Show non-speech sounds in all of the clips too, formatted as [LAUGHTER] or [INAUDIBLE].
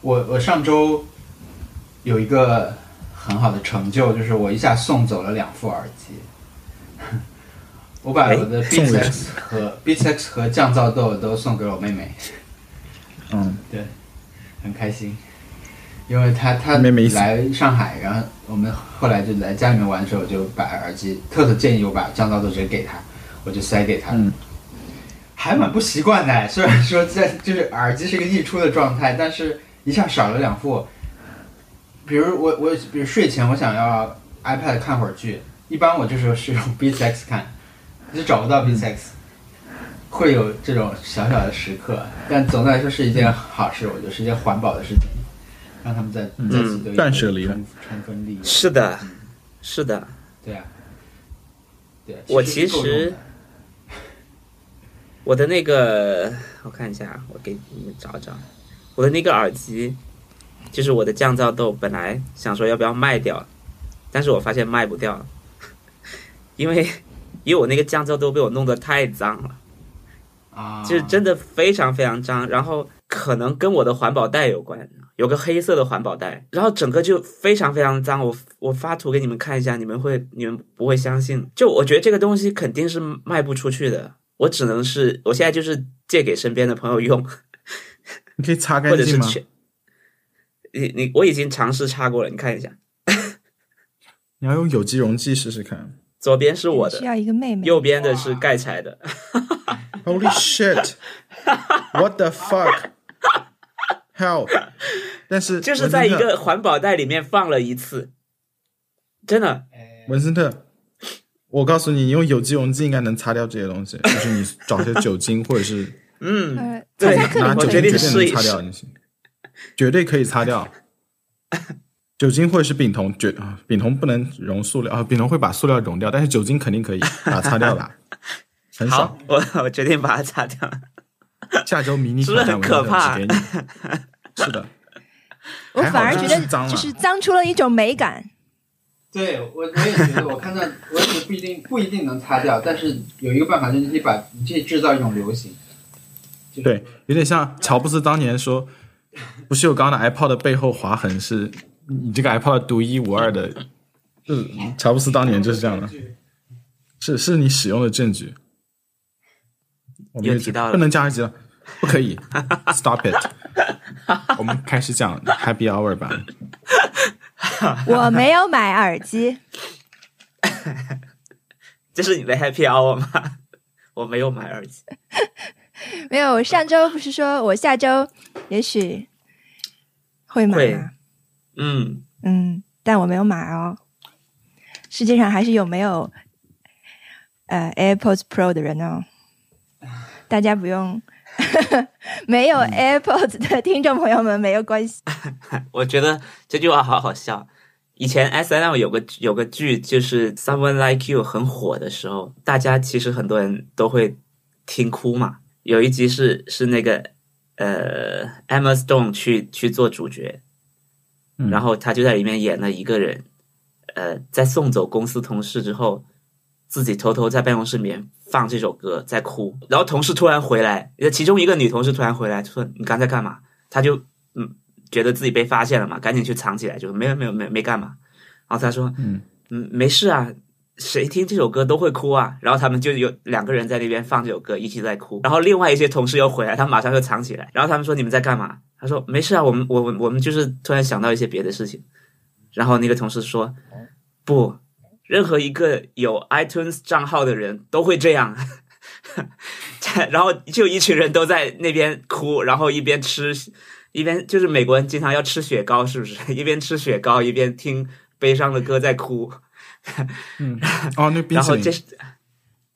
我我上周有一个很好的成就，就是我一下送走了两副耳机。我把我的 Beats X 和 Beats X 和降噪豆都送给我妹妹，嗯，[LAUGHS] 对，很开心，因为她她妹妹来上海，然后我们后来就来家里面玩的时候，我就把耳机，特特建议我把降噪豆直接给她，我就塞给她，嗯还蛮不习惯的。虽然说在就是耳机是一个溢出的状态，但是一下少了两副。比如我我比如睡前我想要 iPad 看会儿剧，一般我这时候是用 Beats X 看，就找不到 Beats X，、会有这种小小的时刻，但总的来说是一件好事，我觉得是一件环保的事情，让他们在嗯。在此都有断舍离了充充分利用。是的，是的，对啊，对啊，我其实我的那个，我看一下，我给你们找找，我的那个耳机，就是我的降噪豆，本来想说要不要卖掉，但是我发现卖不掉，[LAUGHS] 因为因为我那个降噪豆被我弄得太脏了。啊，就是真的非常非常脏，然后可能跟我的环保袋有关，有个黑色的环保袋，然后整个就非常非常脏。我我发图给你们看一下，你们会你们不会相信。就我觉得这个东西肯定是卖不出去的，我只能是我现在就是借给身边的朋友用，你可以擦干净吗？者是全。你你我已经尝试擦过了，你看一下，[LAUGHS] 你要用有机溶剂试试看。左边是我的，需要一个妹妹。右边的是盖柴的。Holy shit! What the fuck? Hell！但是就是在一个环保袋里面放了一次，真的，文森特，我告诉你，你用有机溶剂应该能擦掉这些东西，就是你找些酒精或者是嗯，呃，对拿酒我决定精绝对能试一试擦掉就行，绝对可以擦掉。酒精或者是丙酮，绝啊，丙酮不能溶塑料啊，丙酮会把塑料溶掉，但是酒精肯定可以把它擦掉的，[LAUGHS] 很好爽。，我我决定把它擦掉。下周迷你 [LAUGHS] 是不是很挑战可怕。是的，[LAUGHS] 我反而觉得就是脏出了一种美感。对我我也觉得，我看到我也觉得不一定不一定能擦掉，但是有一个办法，就是你可以把你可以制造一种流行。就是对，有点像乔布斯当年说，不是有刚刚的 iPod 的背后划痕是你这个 iPod 独一无二的，就是乔布斯当年就是这样的，是是你使用的证据。我们也又提到了不能加耳机了，不可以，Stop it。[LAUGHS] 我们开始讲 Happy Hour 吧。[LAUGHS] 我没有买耳机，[LAUGHS] 这是你的 Happy Hour 吗？我没有买耳机，没有。我上周不是说我下周也许会买吗？嗯，嗯，但我没有买哦。世界上还是有没有呃 AirPods Pro 的人哦？大家不用，[LAUGHS] 没有 AirPods 的听众朋友们没有关系。[LAUGHS] 我觉得这句话好好笑。以前 S N L 有个有个剧，就是《Someone Like You》很火的时候，大家其实很多人都会听哭嘛。有一集是是那个呃 Emma Stone 去去做主角，嗯然后他就在里面演了一个人，呃，在送走公司同事之后，自己偷偷在办公室里面放这首歌，在哭。然后同事突然回来，其中一个女同事突然回来说：“你刚才干嘛？”他就嗯觉得自己被发现了嘛，赶紧去藏起来，就没有没有没没干嘛。然后他说：“嗯嗯，没事啊。”谁听这首歌都会哭啊，然后他们就有两个人在那边放这首歌，一起在哭。然后另外一些同事又回来，他马上就藏起来。然后他们说：“你们在干嘛？”他说：“没事啊，我们我我我们就是突然想到一些别的事情。”然后那个同事说：“不，任何一个有 iTunes 账号的人都会这样。[LAUGHS] ”然后就一群人都在那边哭，然后一边吃，一边就是美国人经常要吃雪糕，是不是？一边吃雪糕一边听悲伤的歌在哭。嗯，[LAUGHS] 哦，那冰淇淋然后这是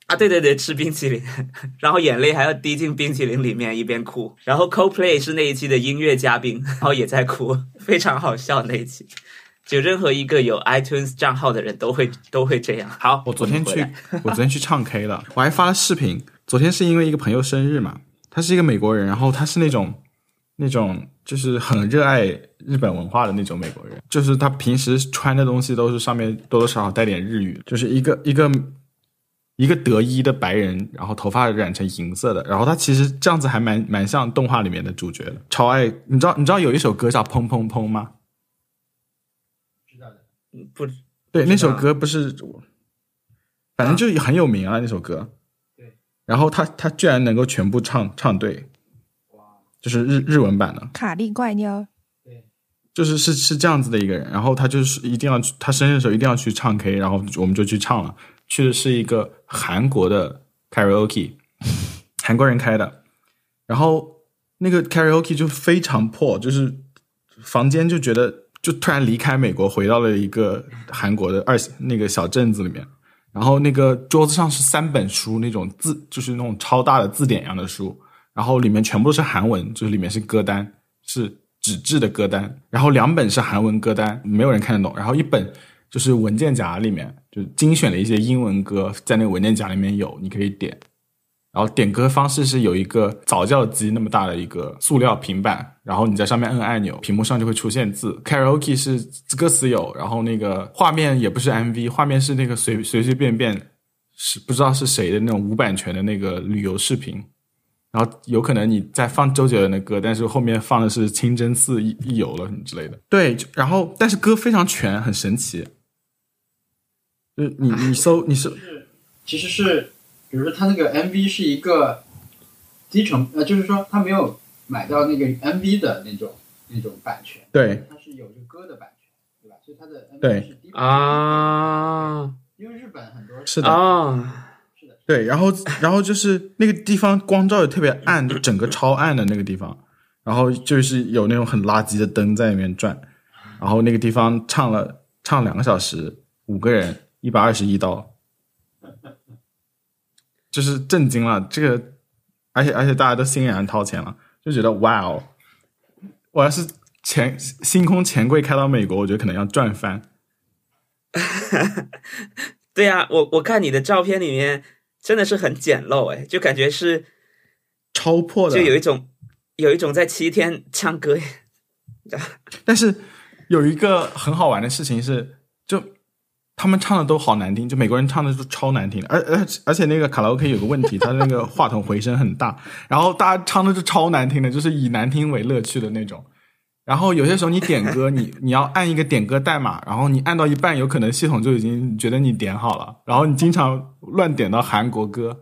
啊，对对对，吃冰淇淋，[LAUGHS] 然后眼泪还要滴进冰淇淋里面，一边哭。然后 CoPlay 是那一期的音乐嘉宾，[LAUGHS] 然后也在哭，非常好笑那一期。就任何一个有 iTunes 账号的人都会都会这样。好，我昨天去我昨天去唱 K 了，我还发了视频。昨天是因为一个朋友生日嘛，他是一个美国人，然后他是那种那种就是很热爱日本文化的那种美国人，就是他平时穿的东西都是上面多多少少带点日语，就是一个一个一个德裔的白人，然后头发染成银色的，然后他其实这样子还蛮蛮像动画里面的主角的，超爱。你知道你知道有一首歌叫《砰砰砰》吗？知道的。不对，那首歌不是，反正就很有名啊，那首歌。对。然后他他居然能够全部唱唱对，就是日日文版的，卡利怪妞，对就是是是这样子的一个人。然后他就是一定要去，他生日的时候一定要去唱 K，然后我们就去唱了。去的是一个韩国的 karaoke，[LAUGHS] 韩国人开的。然后那个 karaoke 就非常破，就是房间就觉得就突然离开美国，回到了一个韩国的二那个小镇子里面。然后那个桌子上是三本书，那种字就是那种超大的字典一样的书，然后里面全部都是韩文，就是里面是歌单，是纸质的歌单。然后两本是韩文歌单，没有人看得懂。然后一本就是文件夹里面就精选了一些英文歌，在那个文件夹里面有，你可以点。然后点歌方式是有一个早教机那么大的一个塑料平板，然后你在上面摁按钮，屏幕上就会出现字。Karaoke 是歌词有，然后那个画面也不是 MV，画面是那个随随随便便是不知道是谁的那种无版权的那个旅游视频。然后有可能你在放周杰伦的歌，但是后面放的是清真寺一一游了什么之类的。对，就然后但是歌非常全，很神奇。就是你你搜你搜是其实是，比如说他那个 MV 是一个低成呃，就是说他没有买到那个 MV 的那种那种版权，对他是有这个歌的版权，对吧？所以他的 MV 对是低啊因为日本很多是的啊，是的，对，然后然后就是那个地方光照也特别暗，就整个超暗的那个地方，然后就是有那种很垃圾的灯在里面转，然后那个地方唱了唱两个小时，五个人一百二十一刀，就是震惊了。这个，而且而且大家都欣然掏钱了，就觉得哇哦，我要是钱星空钱柜开到美国，我觉得可能要赚翻。[LAUGHS] 对呀、我我看你的照片里面真的是很简陋哎，就感觉是超破的，就有一种有一种在七天唱歌，[LAUGHS] 但是有一个很好玩的事情是，就他们唱的都好难听，就美国人唱的都超难听，而而而且那个卡拉 OK 有个问题，它那个话筒回声很大，然后大家唱的是超难听的，就是以难听为乐趣的那种。然后有些时候你点歌，你 [LAUGHS] 你要按一个点歌代码，然后你按到一半，有可能系统就已经觉得你点好了，然后你经常乱点到韩国歌，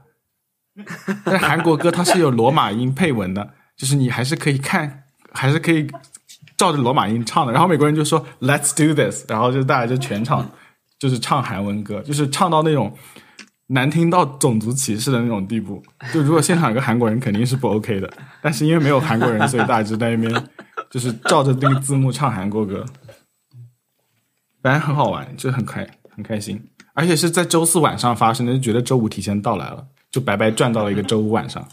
但是韩国歌它是有罗马音配文的，就是你还是可以看，还是可以照着罗马音唱的。然后美国人就说 “Let's do this”，然后就大家就全场就是唱韩文歌，就是唱到那种难听到种族歧视的那种地步。就如果现场有个韩国人，肯定是不 OK 的。但是因为没有韩国人，所以大家就在那边就是照着那个字幕唱韩国歌，反正很好玩，就很开很开心。而且是在周四晚上发生的，就觉得周五提前到来了，就白白赚到了一个周五晚上。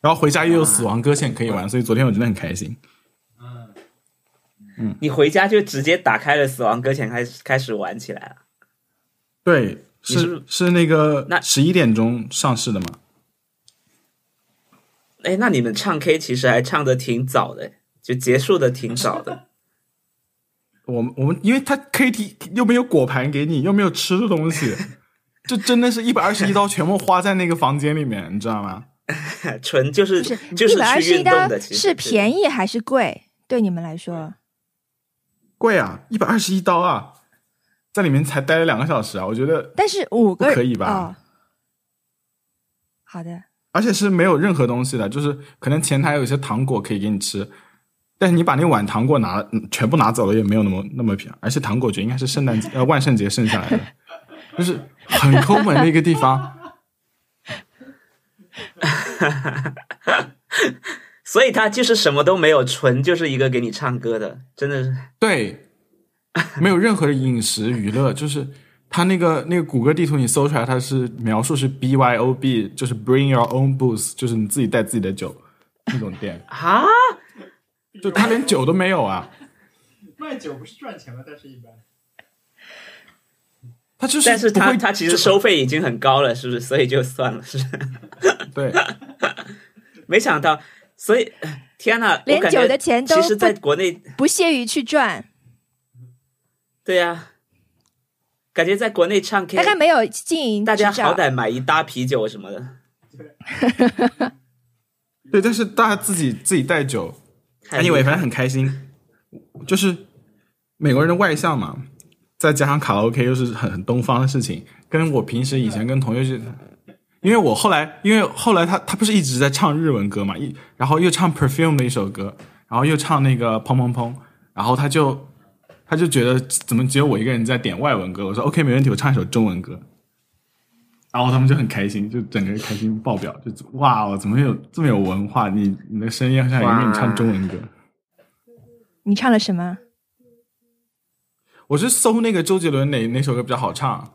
然后回家又有死亡搁浅可以玩，所以昨天我真的很开心。嗯你回家就直接打开了《死亡搁浅》开始开始玩起来了。对，是是是那个那十一点钟上市的吗？哎，那你们唱 K 其实还唱的挺早的，就结束的挺少的。[LAUGHS] 我们我们因为他 KT 又没有果盘给你，又没有吃的东西，就真的是一百二十一刀全部花在那个房间里面，你知道吗？[LAUGHS] 纯就是就是一百二十一刀是便宜还是贵？对你们来说，贵啊，一百二十一刀啊，在里面才待了两个小时啊，我觉得，但是五个可以吧哦，好的，而且是没有任何东西的，就是可能前台有一些糖果可以给你吃，但是你把那碗糖果拿嗯全部拿走了，也没有那么那么便宜，而且糖果觉得应该是圣诞节呃万圣节剩下来的，就是很抠门的一个地方。[LAUGHS] 所以他就是什么都没有，纯就是一个给你唱歌的，真的是对，没有任何的饮食娱乐，就是他那个那个谷歌地图你搜出来，它是描述是 B Y O B，就是 Bring Your Own Booze，就是你自己带自己的酒那种店，啊，就他连酒都没有啊，[LAUGHS] 卖酒不是赚钱吗？但是一般 [LAUGHS] 他就是但是他他其实收费已经很高了，是不是？所以就算了，是不是。[LAUGHS] 对没想到，所以天呐，连酒的钱都其实在国内，不屑于去赚。对呀、感觉在国内唱 K，大概没有经营大家好歹买一打啤酒什么的，对，但是大家自己自己带酒，anyway，反正很开心。就是美国人的外向嘛，再加上卡拉 OK 又是很很东方的事情，跟我平时以前跟同学去，因为我后来，因为后来他他不是一直在唱日文歌嘛，一然后又唱 Perfume 的一首歌，然后又唱那个砰砰砰，然后他就他就觉得怎么只有我一个人在点外文歌？我说 OK 没问题，我唱一首中文歌。然后他们就很开心，就整个人开心爆表，就哇，我怎么有这么有文化？你你的声音好像有给你唱中文歌。你唱了什么？我是搜那个周杰伦哪哪首歌比较好唱，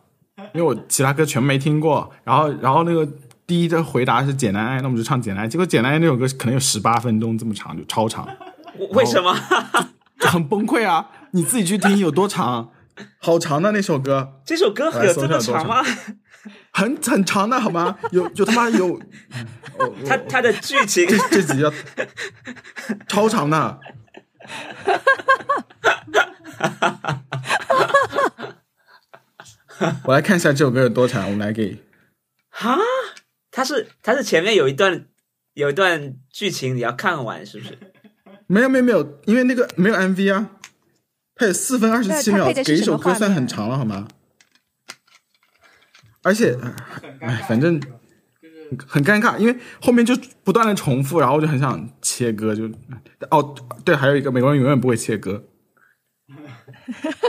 因为我其他歌全没听过。然后然后那个第一的回答是《简单爱》，那我们就唱《简单爱》。结果《简单爱》那首歌可能有十八分钟这么长，就超长，为什么？就很崩溃啊！你自己去听有多长，好长的那首歌，这首歌有这么长吗？很很长的好吗？有有他妈有，[LAUGHS] 哦它它的剧情这这集要 [LAUGHS] 超长的。我来看一下这首歌有多长，我们来给哈，它是它是前面有一段有一段剧情你要看完是不是？没有没有没有，因为那个没有 MV 啊，它有四分二十七秒，给一首歌算很长了好吗？而且，哎，反正很尴尬，因为后面就不断的重复，然后我就很想切歌，就哦对，还有一个美国人永远不会切歌，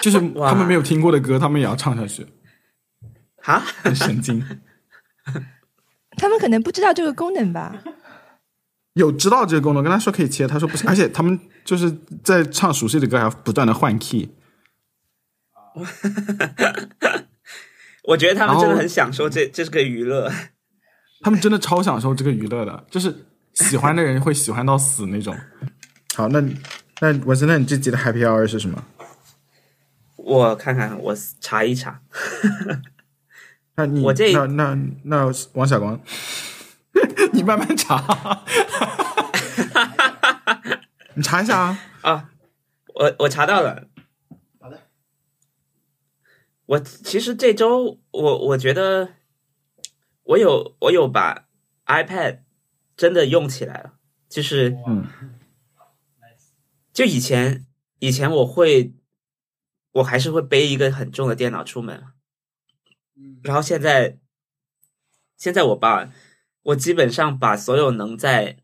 就是 [LAUGHS] 他们没有听过的歌，他们也要唱下去，哈，很神经。[LAUGHS] 他们可能不知道这个功能吧？有知道这个功能，跟他说可以切，他说不行，[LAUGHS] 而且他们就是在唱熟悉的歌，还要不断的换 key。我觉得他们真的很享受这这是个娱乐。他们真的超享受这个娱乐的，就是喜欢的人会喜欢到死那种。好，那那文森，那你这集的 Happy Hour 是什么？我看看，我查一查。那你我这那那那王小光，[LAUGHS] 你慢慢查，[LAUGHS] 你查一下啊。啊，我我查到了。我其实这周我我觉得我有我有把 iPad 真的用起来了，就是嗯。就以前以前我会我还是会背一个很重的电脑出门，然后现在现在我把我基本上把所有能在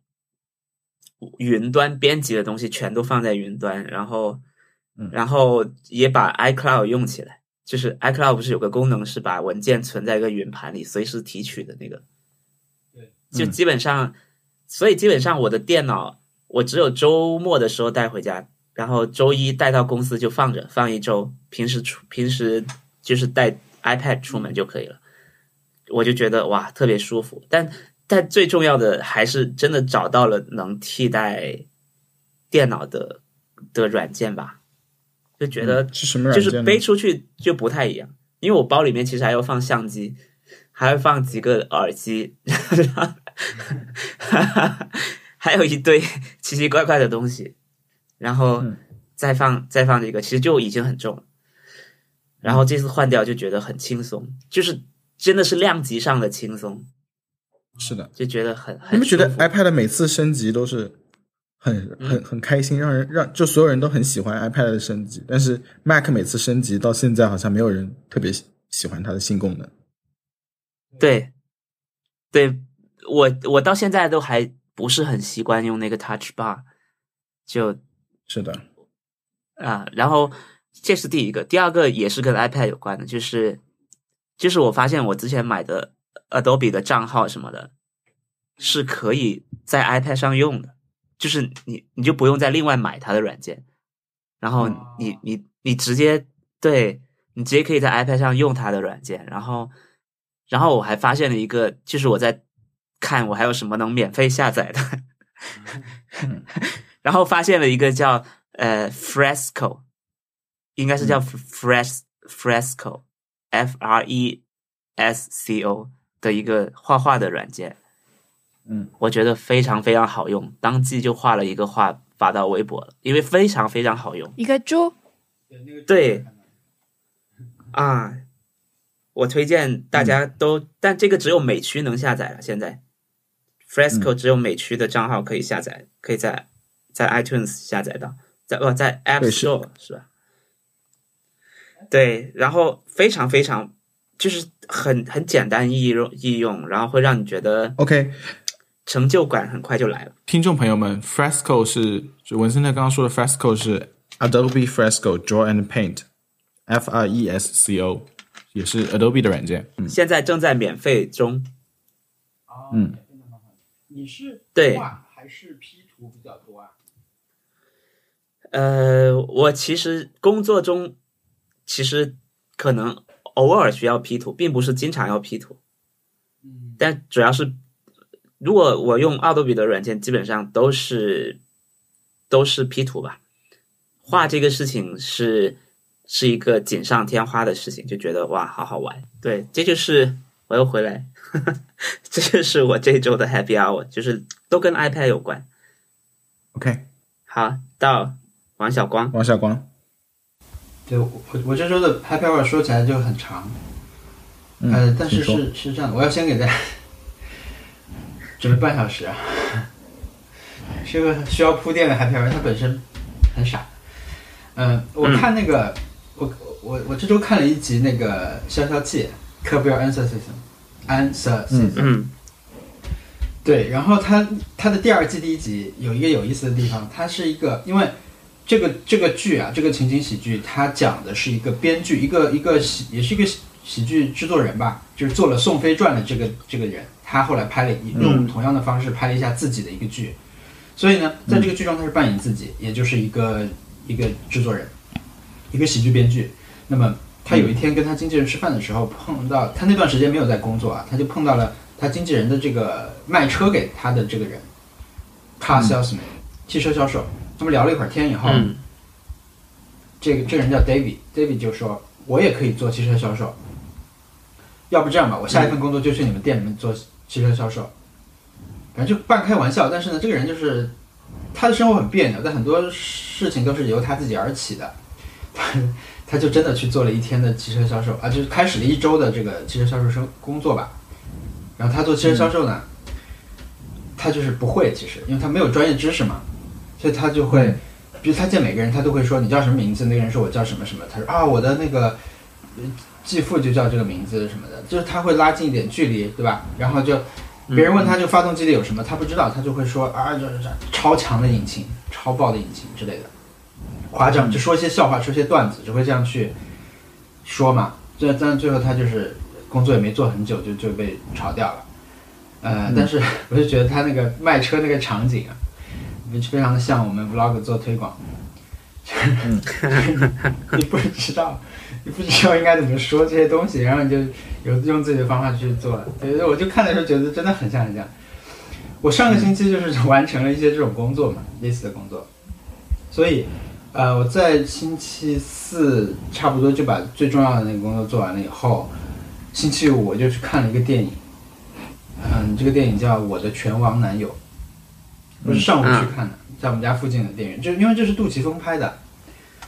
云端编辑的东西全都放在云端，然后嗯。然后也把 iCloud 用起来。就是 iCloud 不是有个功能是把文件存在一个云盘里，随时提取的那个。对，就基本上，所以基本上我的电脑我只有周末的时候带回家，然后周一带到公司就放着，放一周。平时出平时就是带 iPad 出门就可以了。我就觉得哇，特别舒服。但但最重要的还是真的找到了能替代电脑的的软件吧，就觉得是什么软件？就是背出去就不太一样，因为我包里面其实还要放相机，还要放几个耳机，还有一堆奇奇怪怪的东西，然后嗯再放再放这个，其实就已经很重了。然后这次换掉就觉得很轻松，就是真的是量级上的轻松，是的。就觉得很很你们觉得 iPad 每次升级都是很很很开心，让人让就所有人都很喜欢 iPad 的升级，但是 Mac 每次升级到现在好像没有人特别喜喜欢它的新功能。对，对我我到现在都还不是很习惯用那个 Touch Bar，就是的，啊，然后这是第一个，第二个也是跟 iPad 有关的，就是就是我发现我之前买的 Adobe 的账号什么的，是可以在 iPad 上用的，就是你你就不用再另外买它的软件，然后你你你直接对你直接可以在 iPad 上用它的软件，然后然后我还发现了一个，就是我在看我还有什么能免费下载的，[LAUGHS] 然后发现了一个叫呃 Fresco，应该是叫 Fres Fresco F R E S C O 的一个画画的软件。嗯，我觉得非常非常好用，当即就画了一个画发到微博了，因为非常非常好用一个猪，对啊。我推荐大家都，但这个只有美区能下载了。现在 Fresco 只有美区的账号可以下载，可以在在 iTunes 下载到，在不在 App Store 是吧？对，然后非常非常就是很很简单易用易用，然后会让你觉得 OK，成就感很快就来了。听众朋友们，Fresco 是就文森特刚刚说的 Fresco 是 Adobe Fresco Draw and Paint，F R E S C O，也是 Adobe 的软件。嗯，现在正在免费中，嗯，你是对还是 P 图比较多啊？呃，我其实工作中其实可能偶尔需要 P 图，并不是经常要 P 图，嗯，但主要是如果我用奥多比的软件，基本上都是都是 P 图吧。画这个事情是是一个锦上添花的事情，就觉得哇，好好玩。对，这就是我又回来，[LAUGHS] 这就是我这周的 Happy Hour，就是都跟 iPad 有关。OK，好，到王小光，王小光，对我我我这周的 Happy Hour 说起来就很长，嗯呃，但是是是这样的，我要先给大家准备半小时啊，[LAUGHS] 是个需要铺垫的 Happy Hour，它本身很傻。嗯、我嗯看那个，我我我这周看了一集那个《消消气》，Curb Your Enthusiasm，Enthusiasm，、嗯对，然后它它的第二季第一集有一个有意思的地方，它是一个因为这个这个剧啊，这个情景喜剧，它讲的是一个编剧，一个一个喜也是一个喜喜剧制作人吧，就是做了《宋飞传》的这个这个人，他后来拍了一用同样的方式拍了一下自己的一个剧，所以呢，在这个剧中他是扮演自己，也就是一个一个制作人，一个喜剧编剧。那么他有一天跟他经纪人吃饭的时候，碰到他那段时间没有在工作啊，他就碰到了他经纪人的这个卖车给他的这个人，car salesman，、汽车销售。他们聊了一会儿天以后，嗯。这个这个人叫 David，David 就说，我也可以做汽车销售，要不这样吧，我下一份工作就去你们店里面做汽车销售，反正就半开玩笑。但是呢，这个人就是他的生活很别扭，但很多事情都是由他自己而起的，他他就真的去做了一天的汽车销售啊，就是开始了一周的这个汽车销售生工作吧。然后他做汽车销售呢，他就是不会，其实因为他没有专业知识嘛，所以他就会。比如他见每个人，他都会说你叫什么名字，那个人说我叫什么什么，他说啊我的那个呃继父就叫这个名字什么的，就是他会拉近一点距离，对吧？然后就别人问他这个发动机里有什么，他不知道，他就会说啊这这超强的引擎、超爆的引擎之类的，夸张就说一些笑话，说一些段子，只会这样去说嘛。这但最后他就是工作也没做很久，就就被炒掉了。呃，但是我就觉得他那个卖车那个场景啊，非常的像我们 vlog 做推广。[LAUGHS] 你不知道，你不知道应该怎么说这些东西，然后你就有用自己的方法去做。对，我就看的时候觉得真的很像很像。我上个星期就是完成了一些这种工作嘛，类似的工作，所以呃，我在星期四差不多就把最重要的那个工作做完了以后，星期五我就去看了一个电影，嗯，这个电影叫《我的拳王男友》，我是上午去看的，在我们家附近的电影院，就因为这是杜琪峰拍的，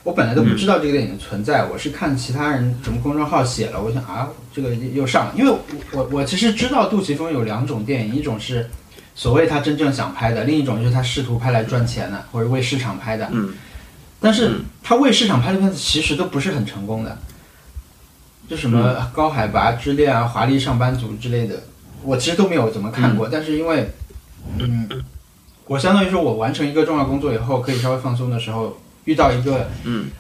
我本来都不知道这个电影的存在，我是看其他人什么公众号写了，我想啊，这个又上了，因为我我我其实知道杜琪峰有两种电影，一种是所谓他真正想拍的，另一种就是他试图拍来赚钱的，或者为市场拍的。嗯但是他为市场拍的片子其实都不是很成功的，就什么高海拔之恋啊、华丽上班族之类的，我其实都没有怎么看过。但是因为，嗯，我相当于说我完成一个重要工作以后，可以稍微放松的时候，遇到一个嗯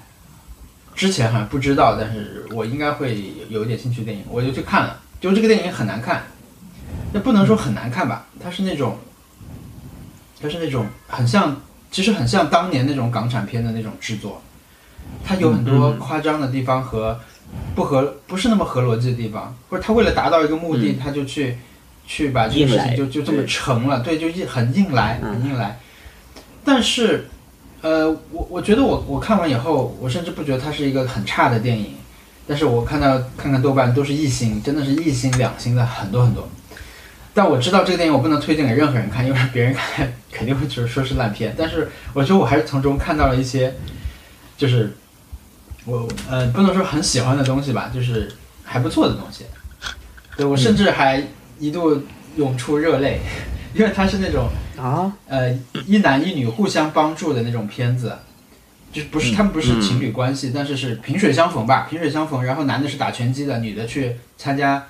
之前好像不知道，但是我应该会有有一点兴趣的电影，我就去看了。就这个电影很难看，那不能说很难看吧，它是那种，它是那种很像，其实很像当年那种港产片的那种制作，它有很多嗯夸张的地方和不合不是那么合逻辑的地方，或者他为了达到一个目的，嗯他就去去把这个事情就就这么成了，对，就硬很硬来，嗯很硬来。但是，呃，我我觉得我我看完以后，我甚至不觉得它是一个很差的电影，但是我看到看看豆瓣都是一星，真的是一星两星的很多很多。但我知道这个电影我不能推荐给任何人看，因为别人看肯定会就是说是烂片。但是我觉得我还是从中看到了一些，就是我呃不能说很喜欢的东西吧，就是还不错的东西。对我甚至还一度涌出热泪，[LAUGHS] 因为它是那种啊，呃一男一女互相帮助的那种片子，就是不是他们不是情侣关系，但是是萍水相逢吧，萍水相逢。然后男的是打拳击的，女的去参加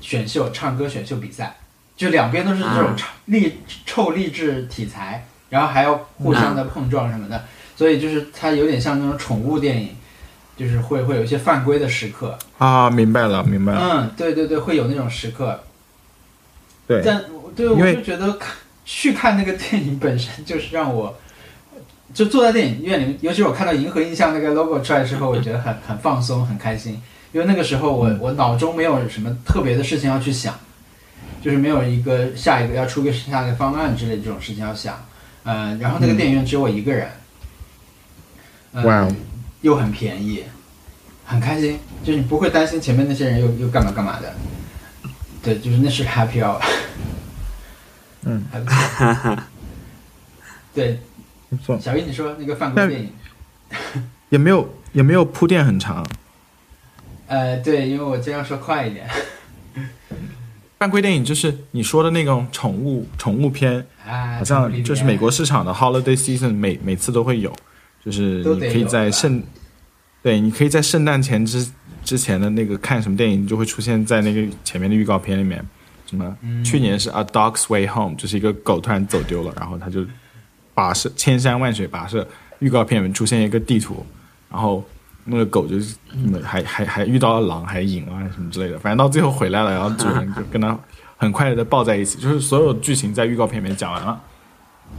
选秀唱歌选秀比赛，就两边都是这种励臭励志题材，然后还要互相的碰撞什么的，所以就是它有点像那种宠物电影，就是会会有一些犯规的时刻。啊，明白了，明白了。嗯，对对对，会有那种时刻。对，但对我就觉得看去看那个电影本身就是让我，就坐在电影院里面，尤其是我看到银河印象那个 logo 出来之后，我觉得很很放松，很开心。因为那个时候我我脑中没有什么特别的事情要去想，就是没有一个下一个要出个下一个方案之类的这种事情要想。嗯、然后那个电影院只有我一个人，嗯又很便宜，很开心，就是你不会担心前面那些人又又干嘛干嘛的。对，就是那是 happy hour。嗯，还不错。对，不错，小易你说那个犯规电影，也没有也没有铺垫很长。呃，对，因为我尽量说快一点。犯规电影就是你说的那种宠物宠物片，啊，好像就是美国市场的 holiday season 每每次都会有，就是你可以在圣，对，你可以在圣诞前之之前的那个看什么电影，就会出现在那个前面的预告片里面。什么？嗯去年是 A Dog's Way Home，就是一个狗突然走丢了，然后他就跋涉千山万水跋涉，预告片里面出现一个地图，然后那个狗就是还还还遇到了狼，还赢了什么之类的，反正到最后回来了，然后主人就跟他很快的抱在一起，就是所有剧情在预告片里面讲完了。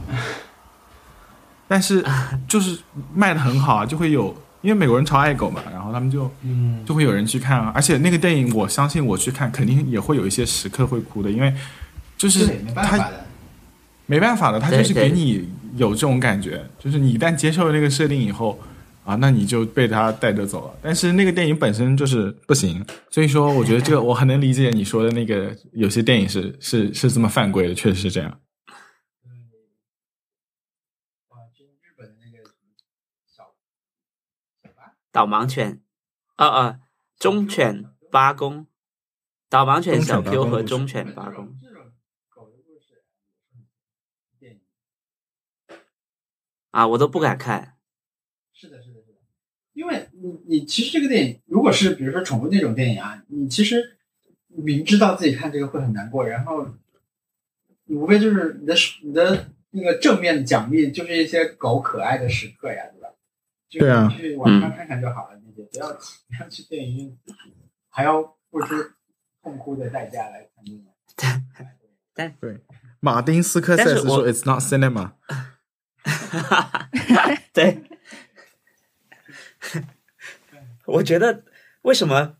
[LAUGHS] 但是就是卖的很好啊，就会有，因为美国人超爱狗嘛，然后他们就嗯，就会有人去看啊。而且那个电影，我相信我去看，肯定也会有一些时刻会哭的，因为就是对，没办他。没办法的，他就是给你有这种感觉，就是你一旦接受了那个设定以后啊，那你就被他带着走了。但是那个电影本身就是不行，所以说我觉得这个我很能理解你说的那个有些电影是是是这么犯规的，确实是这样。哇，就日本的那个小小八导盲犬，啊啊，忠犬八公，导盲犬小 Q 和忠犬八公。啊，我都不敢看。是的，是的，是的。因为你你其实这个电影，如果是比如说宠物那种电影啊，你其实明知道自己看这个会很难过，然后你无非就是你的你的那个正面的奖励就是一些狗可爱的时刻呀，对啊去网上看看就好了，那些不要不要去电影院，还要付出痛哭的代价来看电影 [LAUGHS] 对。马丁斯科塞斯说：“It's not cinema。哈哈对，[LAUGHS] 我觉得为什么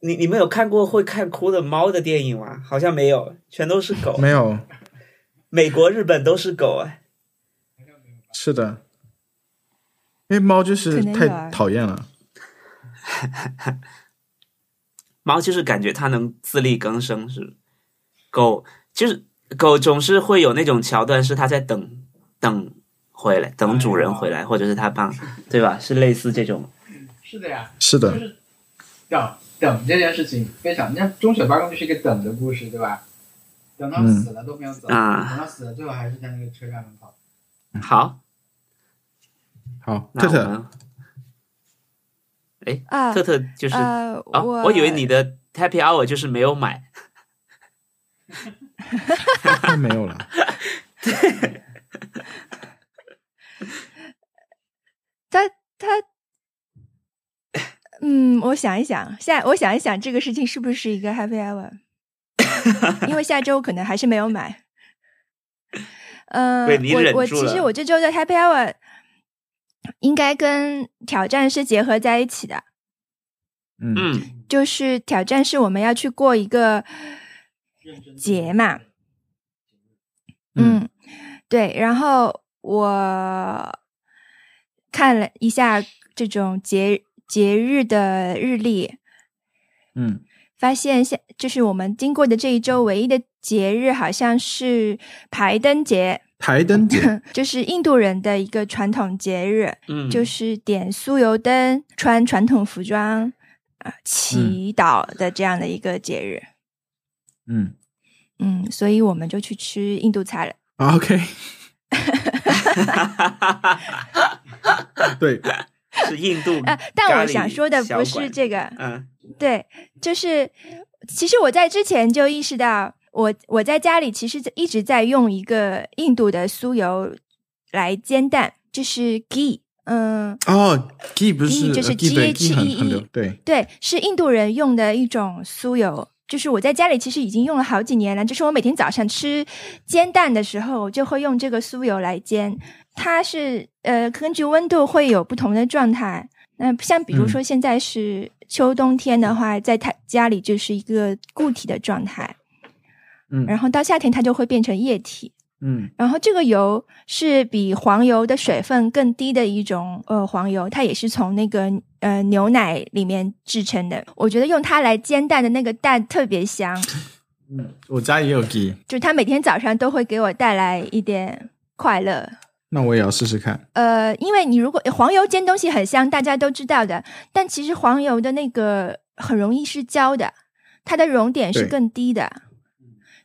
你你们有看过会看哭的猫的电影吗？好像没有，全都是狗。没有，美国、日本都是狗哎。是的，因为猫就是太讨厌了。[LAUGHS] 猫就是感觉它能自力更生，是狗就是狗总是会有那种桥段，是它在等等回来，等主人回来，或者是它帮，对吧？是类似这种。是的呀，是的就，是等等这件事情非常，你看钟雪八公就是一个等的故事，对吧？等到死了都没有走，啊等到死了最后还是在那个车站门口。好，好，特特，哎，啊特特就是呃，哦，我我以为你的 Happy Hour 就是没有买。太 [LAUGHS] 没有了。对 [LAUGHS] 他他，嗯，我想一想，下我想一想，这个事情是不是一个 happy hour？[LAUGHS] 因为下周可能还是没有买。嗯、我我其实我这周的 happy hour 应该跟挑战是结合在一起的，嗯。嗯。就是挑战是我们要去过一个节嘛，嗯。嗯，对，然后我看了一下这种节节日的日历，嗯。发现现就是我们经过的这一周唯一的节日好像是排灯节，台灯节，[LAUGHS] 就是印度人的一个传统节日，嗯，就是点酥油灯、穿传统服装，啊祈祷的这样的一个节日。嗯。嗯，所以我们就去吃印度菜了。，OK，[LAUGHS] 对，是印度呃，但我想说的不是这个，嗯。对，就是其实我在之前就意识到，我我在家里其实一直在用一个印度的酥油来煎蛋，就是 ghee，嗯，哦，ghee 不是 ghee 就是呃 ghee 对 E 很 E 流对，对，是印度人用的一种酥油。就是我在家里其实已经用了好几年了，就是我每天早上吃煎蛋的时候，就会用这个酥油来煎。它是呃根据温度会有不同的状态。那像比如说现在是秋冬天的话，在它家里就是一个固体的状态，嗯然后到夏天它就会变成液体。嗯然后这个油是比黄油的水分更低的一种呃黄油，它也是从那个呃牛奶里面制成的。我觉得用它来煎蛋的那个蛋特别香，嗯，我家也有 ghee，就是它每天早上都会给我带来一点快乐。那我也要试试看。呃，因为你如果黄油煎东西很香，大家都知道的，但其实黄油的那个很容易是焦的，它的熔点是更低的，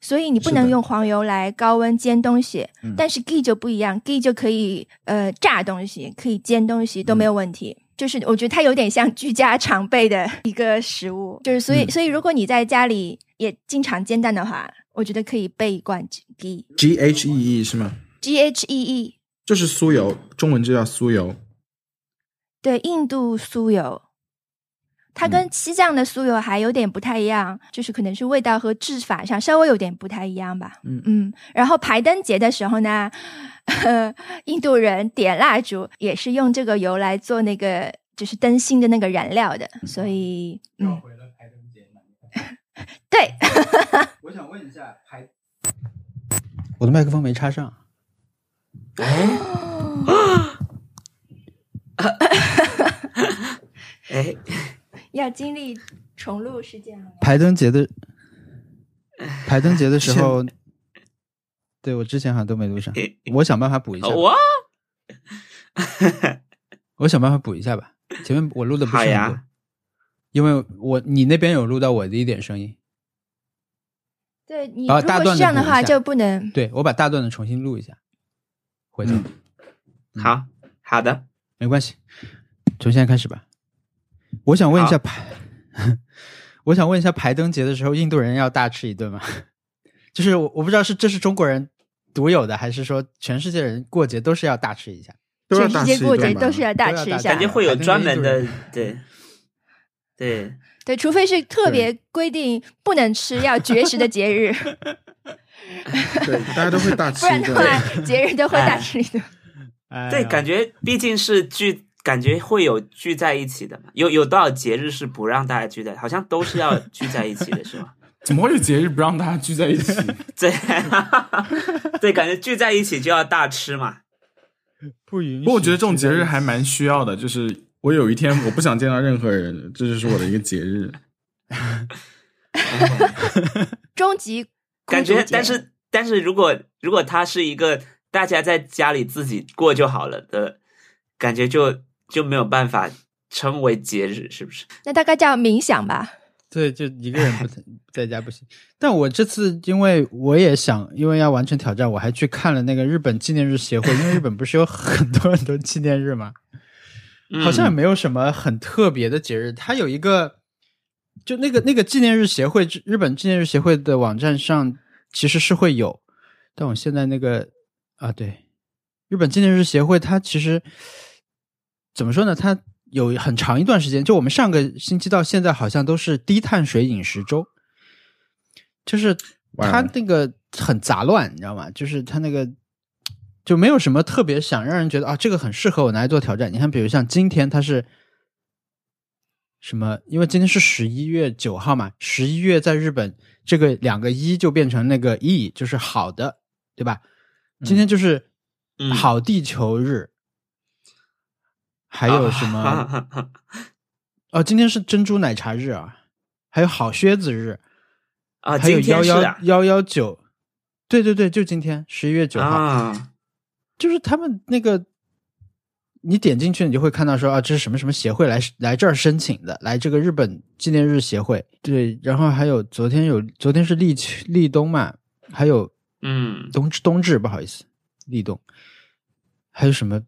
所以你不能用黄油来高温煎东西。嗯但是 ghee 就不一样，ghee 就可以呃炸东西，可以煎东西都没有问题。就是我觉得它有点像居家常备的一个食物，就是所以、嗯所以如果你在家里也经常煎蛋的话，我觉得可以备一罐 ghee G H E E 是吗？G H E E，就是酥油，中文就叫酥油。对，印度酥油，它跟西藏的酥油还有点不太一样，就是可能是味道和制法上稍微有点不太一样吧。嗯嗯，然后排灯节的时候呢，[LAUGHS] 印度人点蜡烛也是用这个油来做那个就是灯芯的那个燃料的，所以嗯，回了排灯节嘛。[LAUGHS] 对，我想问一下排，[LAUGHS] 我的麦克风没插上。哎，要经历重录是这样吗。排灯节的 [LAUGHS] 排灯节的时候，对我之前好像都没录上，我想办法补一下我。[LAUGHS] 我想办法补一下吧。前面我录的不是很多好呀，因为我你那边有录到我的一点声音，对你啊如果是这样的话，就不能对我把大段的重新录一下，回头、嗯好好的，没关系，从现在开始吧。我想问一下排，[LAUGHS] 我想问一下排灯节的时候，印度人要大吃一顿吗？[LAUGHS] 就是我我不知道是这是中国人独有的，还是说全世界人过节都是要大吃一下？都要全大吃一世界过节都是要大吃一下感觉，会有专门的，对对，对，除非是特别规定不能吃要绝食的节日，[LAUGHS] 对，大家都会大吃一顿。不然的。话节日都会大吃一顿。对，感觉觉毕竟是聚，感觉会有聚在一起的嘛。有有多少节日是不让大家聚在，好像都是要聚在一起的，是吗？[LAUGHS] 怎么会有节日不让大家聚在一起？[LAUGHS] 对，[LAUGHS] 对，感觉聚在一起就要大吃嘛。不允许。不过我觉得这种节日还蛮需要的，就是我有一天我不想见到任何人，这就是我的一个节日。终极孤感觉独节，但是但是如果如果他是一个大家在家里自己过就好了的感觉就，就没有办法称为节日，是不是？那大概叫冥想吧。对，就一个人不在在家不行。[LAUGHS] 但我这次因为我也想，因为要完成挑战，我还去看了那个日本纪念日协会，因为日本不是有很多很多纪念日嘛，嗯好像也没有什么很特别的节日。它有一个，就那个那个纪念日协会，日本纪念日协会的网站上其实是会有，但我现在那个啊，对，日本纪念日协会它其实怎么说呢？它有很长一段时间，就我们上个星期到现在好像都是低碳水饮食周，就是哇它那个很杂乱，你知道吗？就是它那个就没有什么特别想让人觉得啊，这个很适合我拿来做挑战。你看，比如像今天它是什么？因为今天是十一月九号嘛，十一月在日本这个两个一就变成那个 e，就是好的，对吧？今天就是嗯好地球日。还有什么？啊哦，今天是珍珠奶茶日啊，还有好靴子日，啊？还有今幺幺幺幺九，对对对，就今天十一月九号，啊，就是他们那个你点进去，你就会看到说啊，这是什么什么协会来来这儿申请的，来这个日本纪念日协会。对，然后还有昨天有昨天是立秋立冬嘛，还有嗯，冬至冬至，不好意思，立冬，还有什么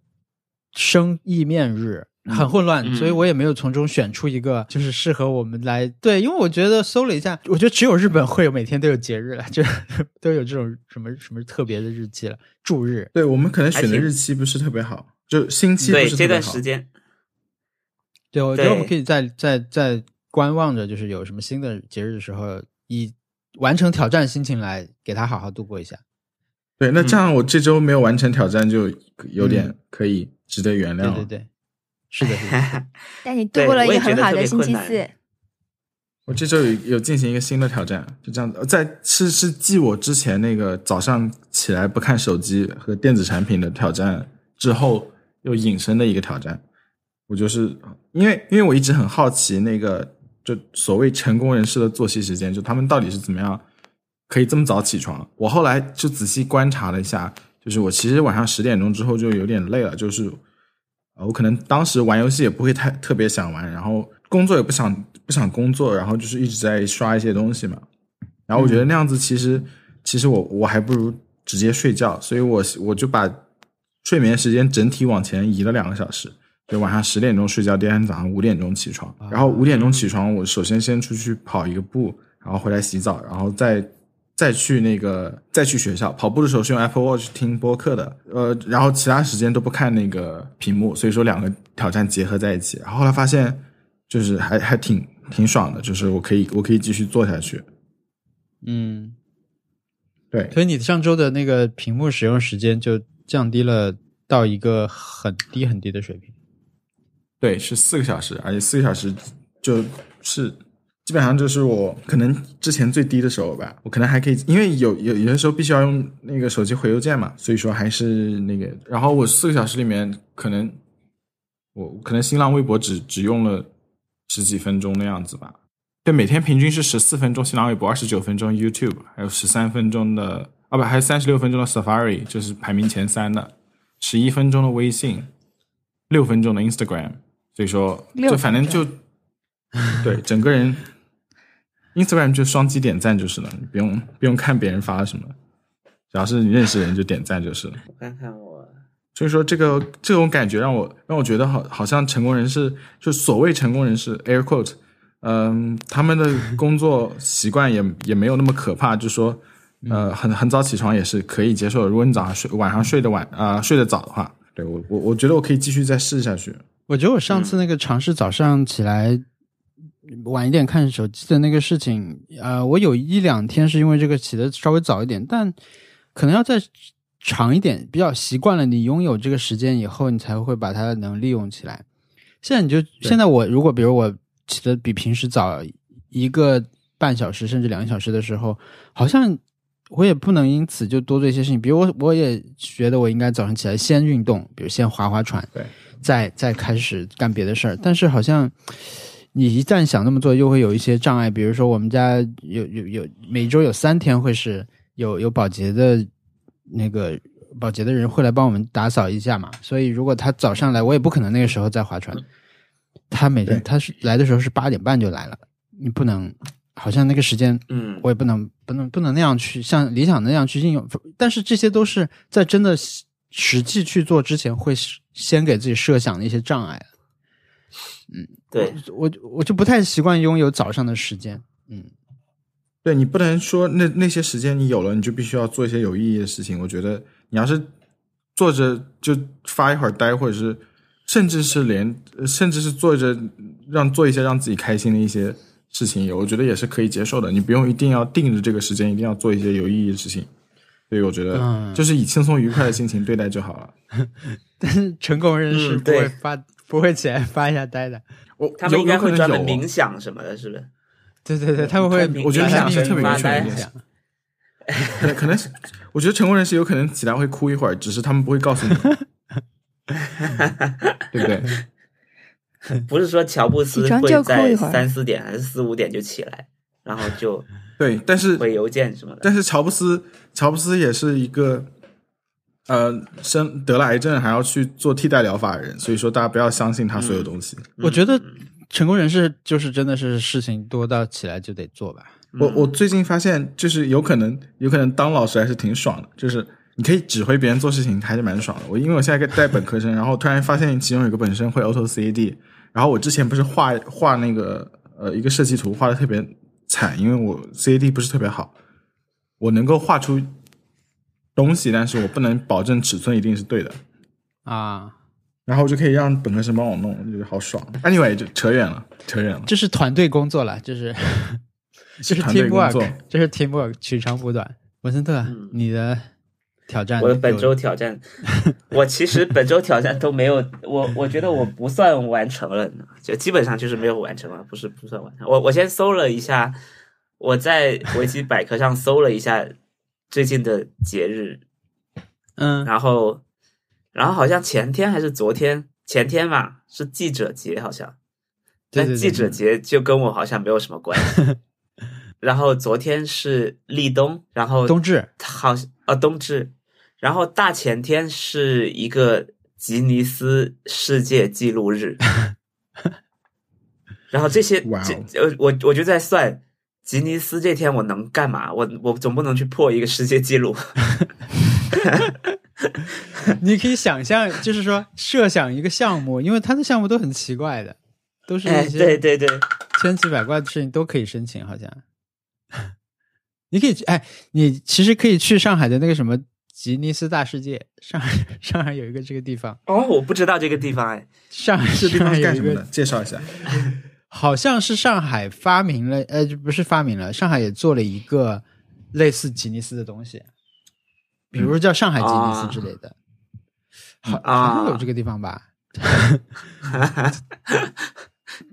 生意面日，很混乱，嗯所以我也没有从中选出一个就是适合我们来。对，因为我觉得搜了一下，我觉得只有日本会有每天都有节日了，就 [LAUGHS] 都有这种什么什么特别的日期了，祝日。对我们可能选的日期不是特别好，就星期不对这是特别好。段时间，对，我觉得我们可以在在在观望着，就是有什么新的节日的时候，以完成挑战心情来给他好好度过一下。对，那这样我这周没有完成挑战，就有点嗯可以值得原谅了。对对对，是的，是的。[LAUGHS] 但你度过了一个很好的星期四，我这周有有进行一个新的挑战，就这样子，在是是继我之前那个早上起来不看手机和电子产品的挑战之后，又引申的一个挑战。我就是因为因为我一直很好奇那个就所谓成功人士的作息时间，就他们到底是怎么样可以这么早起床。我后来就仔细观察了一下，就是我其实晚上十点钟之后就有点累了，就是呃，我可能当时玩游戏也不会太特别想玩，然后工作也不想不想工作，然后就是一直在刷一些东西嘛。然后我觉得那样子其实、其实我我还不如直接睡觉，所以我我就把睡眠时间整体往前移了两个小时，就晚上十点钟睡觉，第二天早上五点钟起床，然后五点钟起床，我首先先出去跑一个步，然后回来洗澡，然后再再去那个再去学校跑步的时候是用 Apple Watch 听播客的，呃，然后其他时间都不看那个屏幕，所以说两个挑战结合在一起，然后后来发现就是还还挺挺爽的，就是我可以我可以继续做下去，嗯，对。所以你上周的那个屏幕使用时间就降低了到一个很低很低的水平。对，是四个小时，而且四个小时就是基本上就是我可能之前最低的时候吧，我可能还可以，因为有有有的时候必须要用那个手机回邮件嘛，所以说还是那个，然后我四个小时里面可能我可能新浪微博只只用了十几分钟的样子吧。对，每天平均是十四分钟新浪微博，二十九分钟 YouTube，还有十三分钟的啊不，还有三十六分钟的 Safari，就是排名前三的，十一分钟的微信，六分钟的 Instagram，所以说六就反正就对整个人 Instagram 就双击点赞就是了，你不用不用看别人发了什么，只要是你认识的人就点赞就是了。我看看我，所以说这个这种感觉让我让我觉得好好像成功人士，就所谓成功人士 （air quote），嗯、他们的工作习惯也也没有那么可怕，就说呃很很早起床也是可以接受的。如果你早上睡晚上睡得晚啊、睡得早的话，对我我我觉得我可以继续再试下去。我觉得我上次那个尝试早上起来晚一点看手机的那个事情，呃，我有一两天是因为这个起的稍微早一点，但可能要再长一点，比较习惯了你拥有这个时间以后，你才会把它能利用起来。现在你就现在我如果比如我起的比平时早一个半小时甚至两个小时的时候，好像我也不能因此就多做一些事情。比如我我也觉得我应该早上起来先运动，比如先划划船，对，再再开始干别的事儿。但是好像你一旦想那么做，又会有一些障碍。比如说我们家有有有每周有三天会是有有保洁的那个保洁的人会来帮我们打扫一下嘛，所以如果他早上来，我也不可能那个时候再划船。他每天他是来的时候是八点半就来了，你不能好像那个时间嗯，我也不能不能不能那样去像理想那样去应用，但是这些都是在真的实实际去做之前，会先给自己设想的一些障碍。对，我我就不太习惯拥有早上的时间，嗯，对你不能说那那些时间你有了，你就必须要做一些有意义的事情。我觉得你要是坐着就发一会儿呆，或者是甚至是连呃甚至是坐着让做一些让自己开心的一些事情，我觉得也是可以接受的。你不用一定要定着这个时间，一定要做一些有意义的事情。所以我觉得嗯就是以轻松愉快的心情对待就好了。[LAUGHS] 但是成功人士嗯不会对发、不会起来发一下呆的，我他们应该会专门冥想什么的，是不是？对对对，他们会我觉得冥想是特别命名为发呆冥想 [LAUGHS] 可能是，我觉得成功人士有可能起来会哭一会儿，只是他们不会告诉你，[LAUGHS] 对不对？[LAUGHS] 不是说乔布斯会在三四点还是四五点就起来，然后就对，但是回邮件什么的。但是乔布斯，乔布斯也是一个，呃生得了癌症还要去做替代疗法的人，所以说大家不要相信他所有东西。我觉得成功人士就是真的是事情多到起来就得做吧。我我最近发现，就是有可能有可能当老师还是挺爽的，就是你可以指挥别人做事情，还是蛮爽的。我因为我现在带本科生，然后突然发现其中有个本身会 Auto CAD，然后我之前不是画画那个呃一个设计图画的特别惨，因为我 CAD 不是特别好，我能够画出东西，但是我不能保证尺寸一定是对的。啊，然后我就可以让本科生帮我弄，我觉得好爽。Anyway，就扯远了，扯远了。这是团队工作了，这是 [LAUGHS] 这是 teamwork，这是 teamwork，取长补短。文森特，你的挑战，我的本周挑战，[LAUGHS] 我其实本周挑战都没有，我我觉得我不算完成了，就基本上就是没有完成了，不是不算完成。我我先搜了一下，我在维基百科上搜了一下最近的节日，嗯。然后然后好像前天还是昨天，前天吧是记者节好像，对对对但记者节就跟我好像没有什么关系。[LAUGHS] 然后昨天是立冬，然后冬至，好啊冬至，然后大前天是一个吉尼斯世界纪录日，[LAUGHS] 然后这些这呃我我就在算吉尼斯这天我能干嘛？我我总不能去破一个世界纪录，[LAUGHS] 你可以想象，就是说设想一个项目，因为他的项目都很奇怪的，都是哎一些对对对，千奇百怪的事情都可以申请，好像。[LAUGHS] 你可以去，哎，你其实可以去上海的那个什么吉尼斯大世界，上海上海有一个这个地方，哦我不知道这个地方哎，上海这地方干上海有一个什么的？介绍一下。[LAUGHS] 好像是上海发明了，呃，不是发明了，上海也做了一个类似吉尼斯的东西，比如叫上海吉尼斯之类的，好，啊。好像有这个地方吧？[LAUGHS]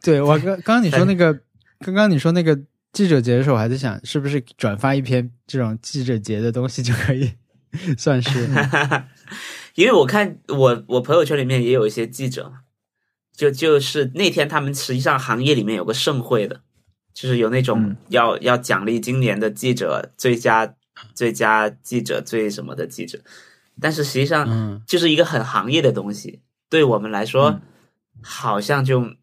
对我刚刚刚你说那个，刚刚你说那个记者节的时候，我还在想，是不是转发一篇这种记者节的东西就可以 [LAUGHS] 算是。[LAUGHS] 因为我看我我朋友圈里面也有一些记者嘛，就就是那天他们实际上行业里面有个盛会的，就是有那种嗯要、要奖励今年的记者最佳最佳记者最什么的记者，但是实际上嗯就是一个很行业的东西，对我们来说、嗯好像就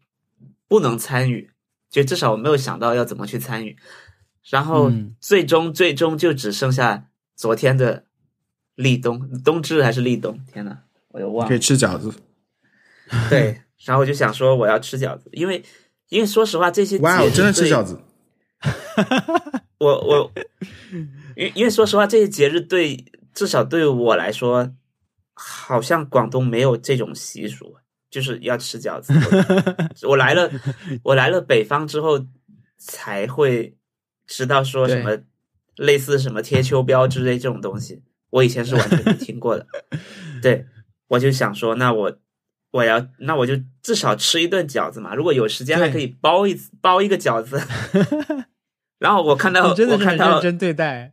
不能参与，就至少我没有想到要怎么去参与，然后嗯最终最终就只剩下昨天的立冬，冬至还是立冬？天呐，我又忘了可以。吃饺子。对，然后我就想说我要吃饺子，因为因为说实话这些哇哦，节日对真的吃饺子。[LAUGHS] 我我，因因为说实话，这些节日对至少对我来说，好像广东没有这种习俗，就是要吃饺子。[LAUGHS] 我我来了，我来了北方之后，才会知道说什么类似什么贴秋膘之类这种东西，我以前是完全没听过的。[LAUGHS] 对，我就想说，那我我要那我就至少吃一顿饺子嘛，如果有时间还可以包一包一个饺子。[LAUGHS] 然后我看到，[LAUGHS] 你真的我看到很认真对待。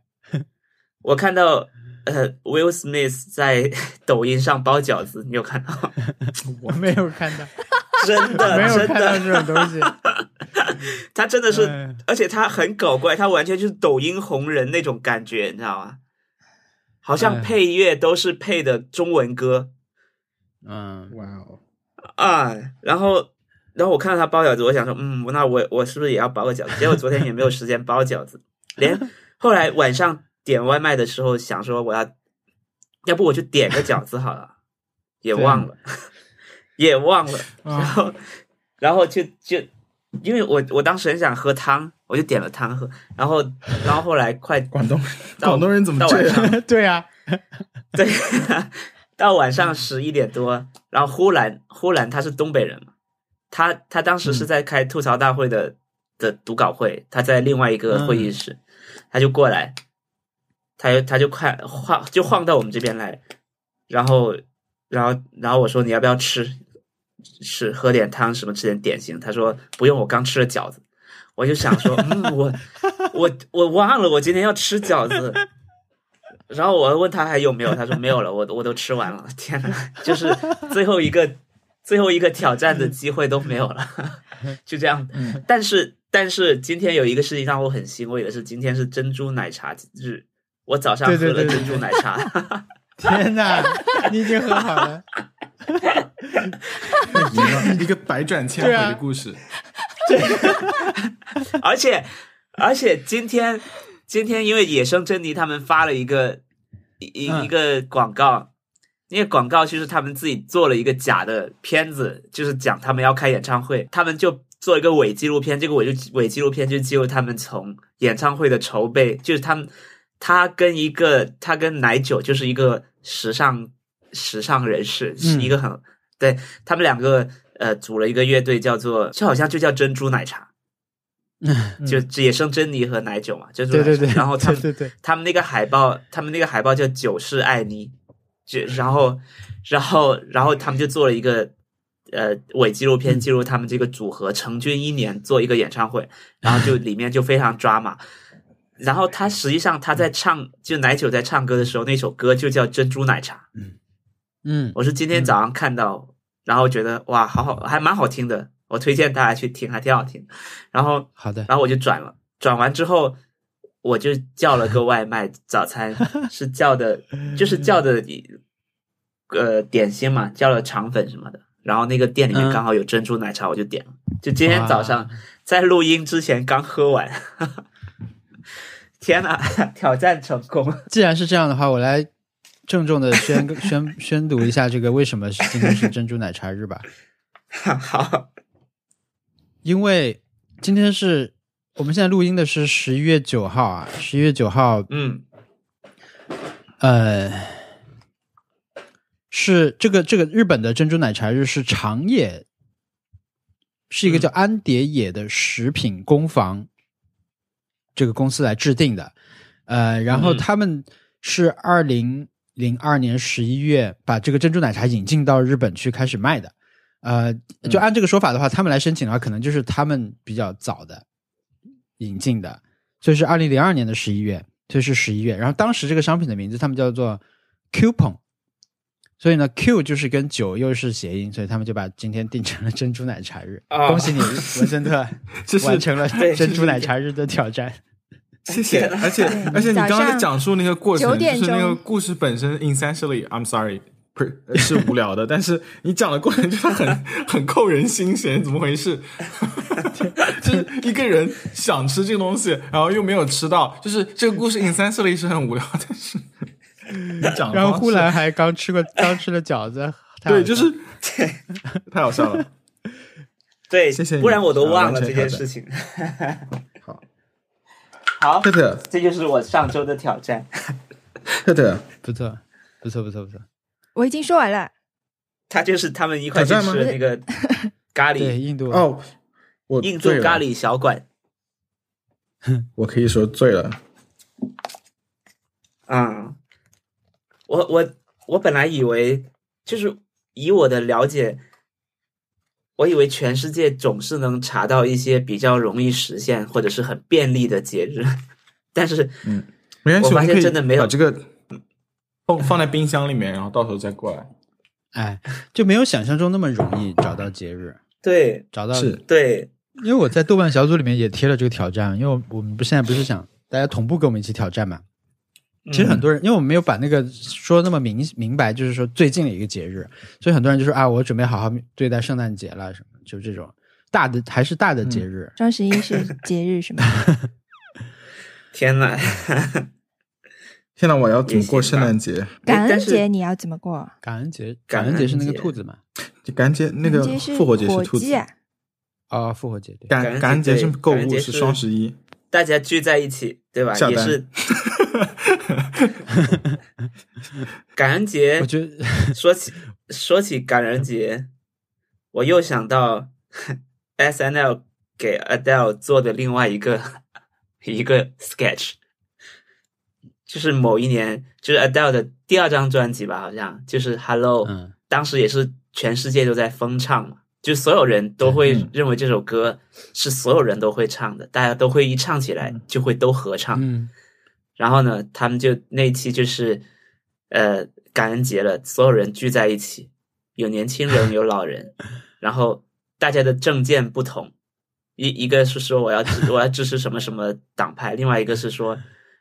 我看到呃，Will Smith 在抖音上包饺子，你有看到吗？[LAUGHS] 我没有看到，真的，没有真看到的，这种东西。他真的是，哎而且他很搞怪，他完全就是抖音红人那种感觉，你知道吗？好像哎配乐都是配的中文歌嗯，哇哦，啊，然后。然后我看到他包饺子，我想说，嗯，那我我是不是也要包个饺子？结果昨天也没有时间包饺子，连后来晚上点外卖的时候想说我要，要不我就点个饺子好了，也忘了，[LAUGHS] 也忘了。然啊，后，然后就就，因为我我当时很想喝汤，我就点了汤喝。然后，然后后来快广东到广东人怎么到晚这样？上，[LAUGHS] 对啊，对，[LAUGHS] 到晚上十一点多，然后忽然忽然他是东北人嘛，他他当时是在开吐槽大会的、的读稿会，他在另外一个会议室，他就过来，他就他就快晃就晃到我们这边来，然后然后然后我说你要不要吃吃喝点汤什么吃点点心？他说不用，我刚吃了饺子。我就想说，嗯，我我我忘了我今天要吃饺子，然后我问他还有没有，他说没有了，我我都吃完了。[LAUGHS] 天呐，就是最后一个最后一个挑战的机会都没有了，[LAUGHS] 就这样。但是但是今天有一个事情让我很欣慰的是，今天是珍珠奶茶日，我早上喝了对对对对珍珠奶茶。[LAUGHS] 天哪，你已经喝好了。一个百转千回的故事。而且而且今天今天因为野生珍妮他们发了一个一一嗯一个广告，那个广告就是他们自己做了一个假的片子，就是讲他们要开演唱会，他们就做一个伪纪录片，这个伪就伪纪录片就记录他们从演唱会的筹备，就是他们他跟一个他跟奶酒就是一个时尚时尚人士，是一个很、对他们两个呃组了一个乐队，叫做就好像就叫珍珠奶茶。[LAUGHS] 就野生珍妮和奶酒嘛，珍珠奶茶。对对对，然后他们对对对，他们那个海报，他们那个海报叫“九世爱妮”，就然后然后然后他们就做了一个呃伪纪录片，记录他们这个组合成军一年做一个演唱会，然后就 [LAUGHS] 里面就非常抓马。然后他实际上他在唱，就奶酒在唱歌的时候，那首歌就叫《珍珠奶茶》。嗯嗯，我是今天早上看到，然后觉得哇，好好，还蛮好听的，我推荐大家去听，还挺好听。然后好的，然后我就转了，转完之后我就叫了个外卖，早餐 [LAUGHS] 是叫的，就是叫的呃点心嘛，叫了肠粉什么的。然后那个店里面嗯刚好有珍珠奶茶，我就点了。就今天早上在录音之前刚喝完，[LAUGHS] 天呐，挑战成功！既然是这样的话，我来郑重的宣 [LAUGHS] 宣宣读一下这个为什么是今天是珍珠奶茶日吧。好，因为今天是我们现在录音的是十一月九号啊，十一月九号，嗯。呃，是这个这个日本的珍珠奶茶日是长野，是一个叫安蝶野的食品工坊这个公司来制定的，呃，然后嗯。他们是二零零二年十一月把这个珍珠奶茶引进到日本去开始卖的，呃，就按这个说法的话，他们来申请的话，可能就是他们比较早的引进的，所以是二零零二年的十一月，所以是十一月。然后当时这个商品的名字他们叫做 coupon，所以呢 Q 就是跟酒又是谐音，所以他们就把今天定成了珍珠奶茶日。啊恭喜你，文森特 [LAUGHS] 这是完成了对珍珠奶茶日的挑战。[LAUGHS] 谢谢，而且而且你刚刚在讲述那个过程，就是那个故事本身，essentially，I'm sorry，不是是无聊的，但是你讲的过程就是很很扣人心弦，怎么回事？[LAUGHS] 就是一个人想吃这个东西，然后又没有吃到，就是这个故事 essentially 是很无聊，但是 [LAUGHS] 你讲的然后方式呼兰还刚吃过刚吃了饺子，对，就笑是太好笑了。[LAUGHS] 对，谢谢你不然我都忘了这件事情。好，好，特特这就是我上周的挑战。特特，不错，不错，不错，不错。我已经说完了。他就是他们一块去吃的那个咖对，喱印度。哦，我印度咖，喱小馆。[LAUGHS] 我可以说醉了。嗯，我我我本来以为就是以我的了解，我以为全世界总是能查到一些比较容易实现或者是很便利的节日，[LAUGHS] 但是没关系，我发现真的没有。把这个放放在冰箱里面，然后到时候再过来。哎，就没有想象中那么容易找到节日，对找到是对因为我在豆瓣小组里面也贴了这个挑战，因为我们不现在不是想大家同步跟我们一起挑战嘛。其实很多人，因为我们没有把那个说那么明明白，就是说最近的一个节日，所以很多人就说啊，我准备好好对待圣诞节了，什么就这种大的还是大的节日。双十一是节日是吗？[LAUGHS] 天呐 [LAUGHS] [LAUGHS] 现在我要怎么过圣诞节？感恩但是节你要怎么过？感恩节，感恩节是那个兔子嘛？感恩节那个复活节是兔子，啊，哦，复活节对。感感恩节感恩节是购物，是是双十一。大家聚在一起，对吧？也是 [LAUGHS] 感恩节我。觉得说起说起感恩节，我又想到 [LAUGHS] S N L 给 Adele 做的另外一个一个 sketch，就是某一年，就是 Adele 的第二张专辑吧，好像就是 Hello，、嗯当时也是全世界都在疯唱嘛，就所有人都会嗯认为这首歌是所有人都会唱的，大家都会一唱起来就会都合唱。嗯然后呢，他们就那一期就是呃感恩节了，所有人聚在一起，有年轻人，有老人，[LAUGHS] 然后大家的政见不同，一一个是说我要我要支持什么什么党派，另外一个是说，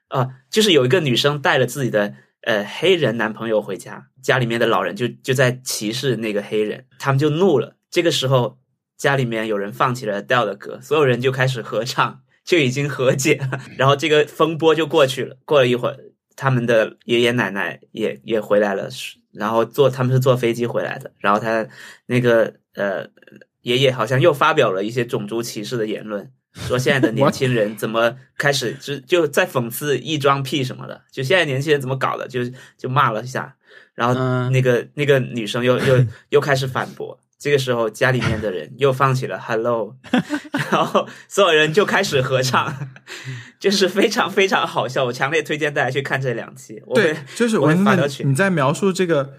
啊、就是有一个女生带了自己的呃黑人男朋友回家，家里面的老人就就在歧视那个黑人，他们就怒了。这个时候家里面有人放起了 Adele 的歌，所有人就开始合唱，就已经和解了，然后这个风波就过去了。过了一会儿，他们的爷爷奶奶也也回来了，然后坐他们是坐飞机回来的，然后他那个呃爷爷好像又发表了一些种族歧视的言论。说现在的 [LAUGHS] 年轻人怎么开始就就在讽刺异装癖什么的，就现在年轻人怎么搞的，就就骂了一下，然后嗯那个、那个女生又又又开始反驳。这个时候家里面的人又放起了 Hello，[LAUGHS] 然后所有人就开始合唱，就是非常非常好笑。我强烈推荐大家去看这两期。我对，就是我发到群你在描述这个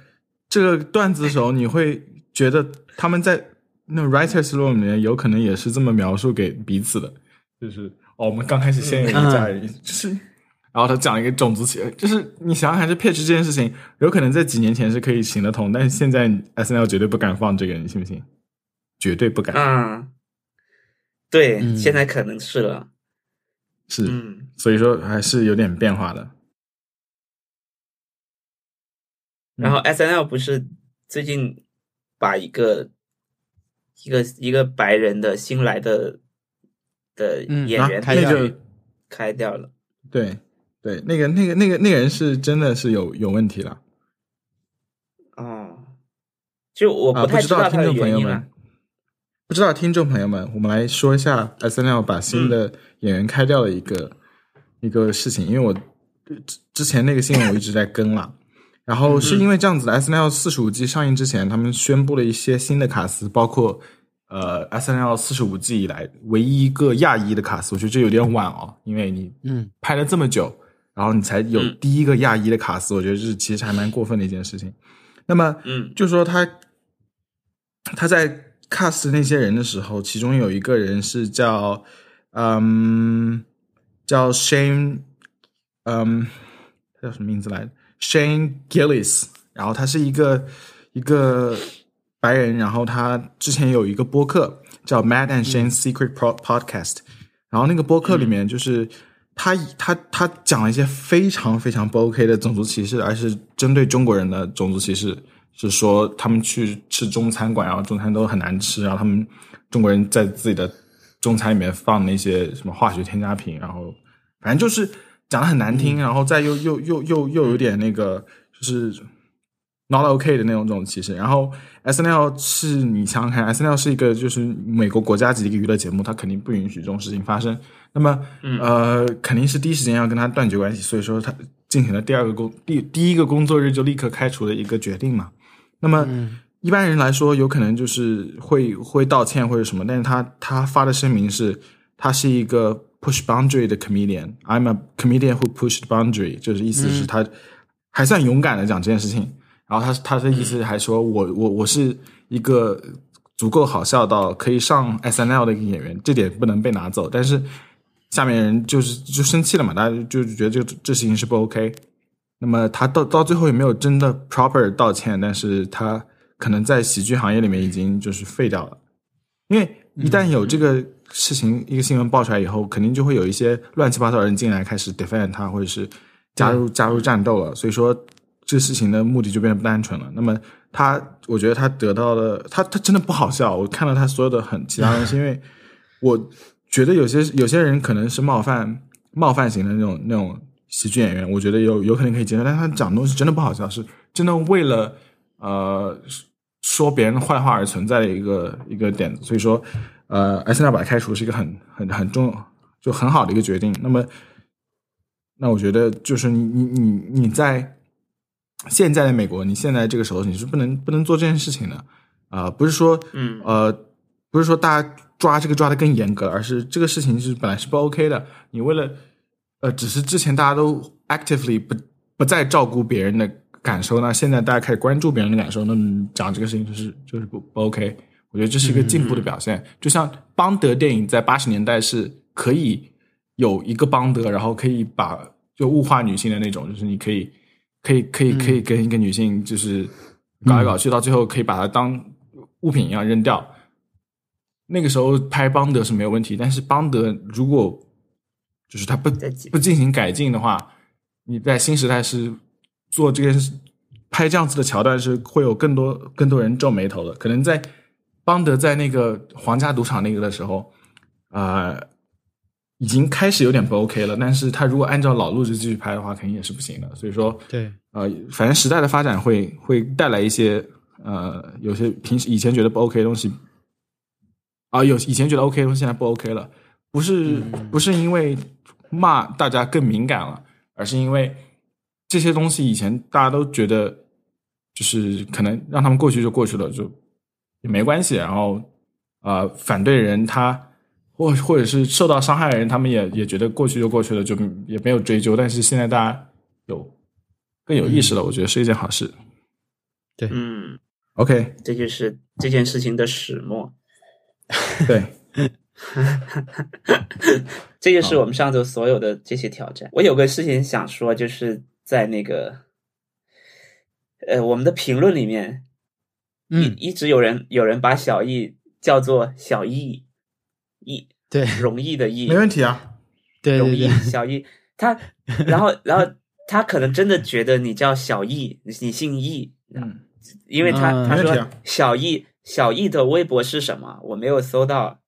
这个段子的时候，你会觉得他们在那 writers room 里面有可能也是这么描述给彼此的，就是哦，我们刚开始先有一个家人，就是。然后他讲一个种族歧视，就是你想想看，这 pitch 这件事情，有可能在几年前是可以行得通，但是现在 S N L 绝对不敢放这个，你信不信？绝对不敢。嗯，对，嗯现在可能是了。是，嗯，所以说还是有点变化的。然后 S N L 不是最近把一个一个一个白人的新来的的嗯演员啊开掉那个开掉了。对对，那个那个那个那个人是真的是有有问题了。哦，就我啊，不太知道听道他的众朋友们原因了。，不知道听众朋友们，我们来说一下 S N L 把新嗯的演员开掉的一个、一个事情，因为我之之前那个新闻我一直在跟了，然后是因为这样子的，S N L 四十五季上映之前，他们宣布了一些新的卡司，包括呃 S N L 四十五季以来唯一一个亚裔的卡司，我觉得这有点晚哦，因为你嗯。拍了这么久，然后你才有嗯。第一个亚裔的卡司，我觉得这其实还蛮过分的一件事情。那么，嗯。就说他他在 cast 那些人的时候，其中有一个人是叫嗯叫 Shane，嗯，他叫什么名字来着？Shane Gillis，然后他是一个一个白人，然后他之前有一个播客叫 Matt and Shane Secret Pod Podcast，然后那个播客里面就是。他他他讲了一些非常非常不 OK 的种族歧视，而是针对中国人的种族歧视，是说他们去吃中餐馆，然后中餐都很难吃，然后他们中国人在自己的中餐里面放那些什么化学添加品，然后反正就是讲的很难听，然后再又又又又又有点那个就是 not OK 的那种这种歧视。然后 S N L 是你想想看，S N L 是一个就是美国国家级的一个娱乐节目，它肯定不允许这种事情发生。那么，呃，肯定是第一时间要跟他断绝关系，所以说他进行了第二个工第第一个工作日就立刻开除的一个决定嘛。那么，一般人来说，有可能就是会会道歉或者什么，但是他他发的声明是，他是一个 push boundary 的 comedian。I'm a comedian who pushed boundary，就是意思是他还算勇敢的讲这件事情。然后他他的意思还说我我我是一个足够好笑到可以上 S N L 的一个演员，这点不能被拿走。但是下面人就是就生气了嘛，大家就就觉得这这事情是不 OK。那么他到到最后也没有真的 proper 道歉，但是他可能在喜剧行业里面已经就是废掉了，因为一旦有这个事情、一个新闻爆出来以后，肯定就会有一些乱七八糟的人进来开始 defend 他，或者是加入加入战斗了。所以说这事情的目的就变得不单纯了。那么他，我觉得他得到的，他他真的不好笑。我看到他所有的很其他东西，因为 [LAUGHS] 我觉得有些有些人可能是冒犯冒犯型的那种那种喜剧演员，我觉得有有可能可以接受，但他讲的东西真的不好笑，是真的为了呃说别人的坏话而存在的一个一个点子。所以说，呃，S N L 把他开除是一个很很很重就很好的一个决定。那么，那我觉得就是你你你你在现在的美国，你现在这个时候你是不能不能做这件事情的啊、不是说嗯呃，不是说大家抓这个抓的更严格，而是这个事情是本来是不 OK 的。你为了呃，只是之前大家都 actively 不不再照顾别人的感受，那现在大家开始关注别人的感受，那么讲这个事情就是就是不不 OK。我觉得这是一个进步的表现。就像邦德电影在八十年代是可以有一个邦德，然后可以把就物化女性的那种，就是你可以可以可以可以跟一个女性就是搞来搞去，到最后可以把她当物品一样扔掉。那个时候拍邦德是没有问题，但是邦德如果就是他不不进行改进的话，你在新时代是做这件事，拍这样子的桥段是会有更多更多人皱眉头的。可能在邦德在那个皇家赌场那个的时候，啊、已经开始有点不 OK 了。但是他如果按照老路子继续拍的话，肯定也是不行的。所以说，对，呃，反正时代的发展会会带来一些呃，有些平时以前觉得不 OK 的东西，啊，有以前觉得 OK 的东西现在不 OK 了，不是不是因为骂大家更敏感了，而是因为这些东西以前大家都觉得就是可能让他们过去就过去了，就也没关系。然后呃，反对人他或或者是受到伤害的人，他们也也觉得过去就过去了，就也没有追究。但是现在大家有更有意识了，我觉得是一件好事。对嗯，OK，这就是这件事情的始末。对，[LAUGHS] 这就是我们上周所有的这些挑战。我有个事情想说，就是在那个，呃，我们的评论里面，嗯，一一直有人有人把小易叫做小易，易对容易的易，没问题啊。[LAUGHS] 对容易小易，他然后然后他可能真的觉得你叫小易，你你姓易，嗯，因为他、嗯他说小易小易的微博是什么？我没有搜到，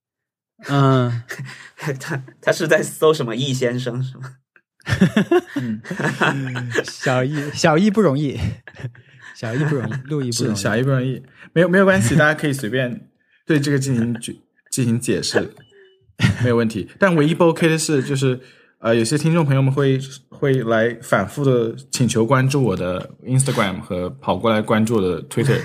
嗯，[LAUGHS] 他他是在搜什么易先生是吗？小易小易不容易，小易不容易，陆易不容易，是小易不容易，没有没有关系，大家可以随便对这个进行举进行解释，没有问题。但唯一不 OK 的是，就是呃，有些听众朋友们会会来反复的请求关注我的 Instagram 和跑过来关注我的 Twitter，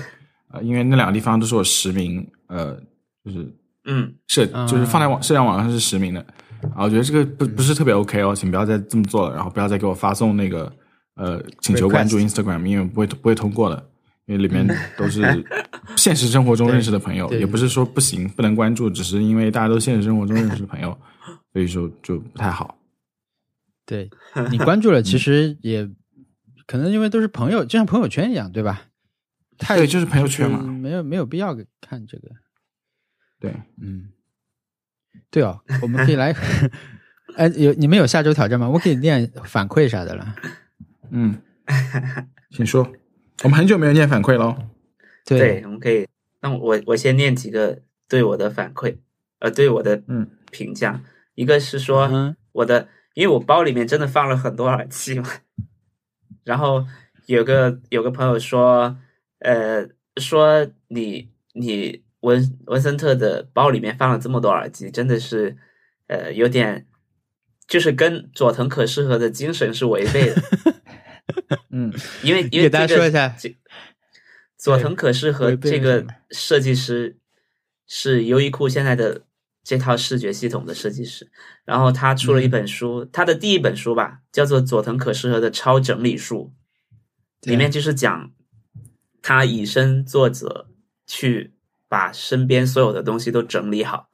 呃，因为那两个地方都是我实名，呃，就是嗯，社啊就是放在网社交网上是实名的，啊，我觉得这个不不是特别 OK 哦，请不要再这么做了，然后不要再给我发送那个呃请求关注 Instagram，因为不会不会通过的，因为里面都是 [LAUGHS] 现实生活中认识的朋友，也不是说不行不能关注，只是因为大家都现实生活中认识的朋友，[LAUGHS] 所以说就不太好。对你关注了，[LAUGHS] 其实也可能因为都是朋友，就像朋友圈一样，对吧？太对，就是朋友圈嘛，没有没有必要看这个，对，嗯，对哦，[LAUGHS] 我们可以来，[LAUGHS] 哎，有你们有下周挑战吗？我可以念反馈啥的了。嗯，[LAUGHS] 请说，我们很久没有念反馈喽。对，我们可以。那我我先念几个对我的反馈，呃，对我的嗯评价。一个是说嗯我的，因为我包里面真的放了很多耳机嘛，然后有个有个朋友说，呃，说你你文文森特的包里面放了这么多耳机，真的是呃有点，就是跟佐藤可士和的精神是违背的。[LAUGHS] 嗯因为 [LAUGHS] 因为给大家这个说一下这佐藤可士和违背了这个设计师是优衣库现在的这套视觉系统的设计师，然后他出了嗯一本书，他的第一本书吧，叫做《佐藤可士和的超整理术》，里面就是讲他以身作则，去把身边所有的东西都整理好。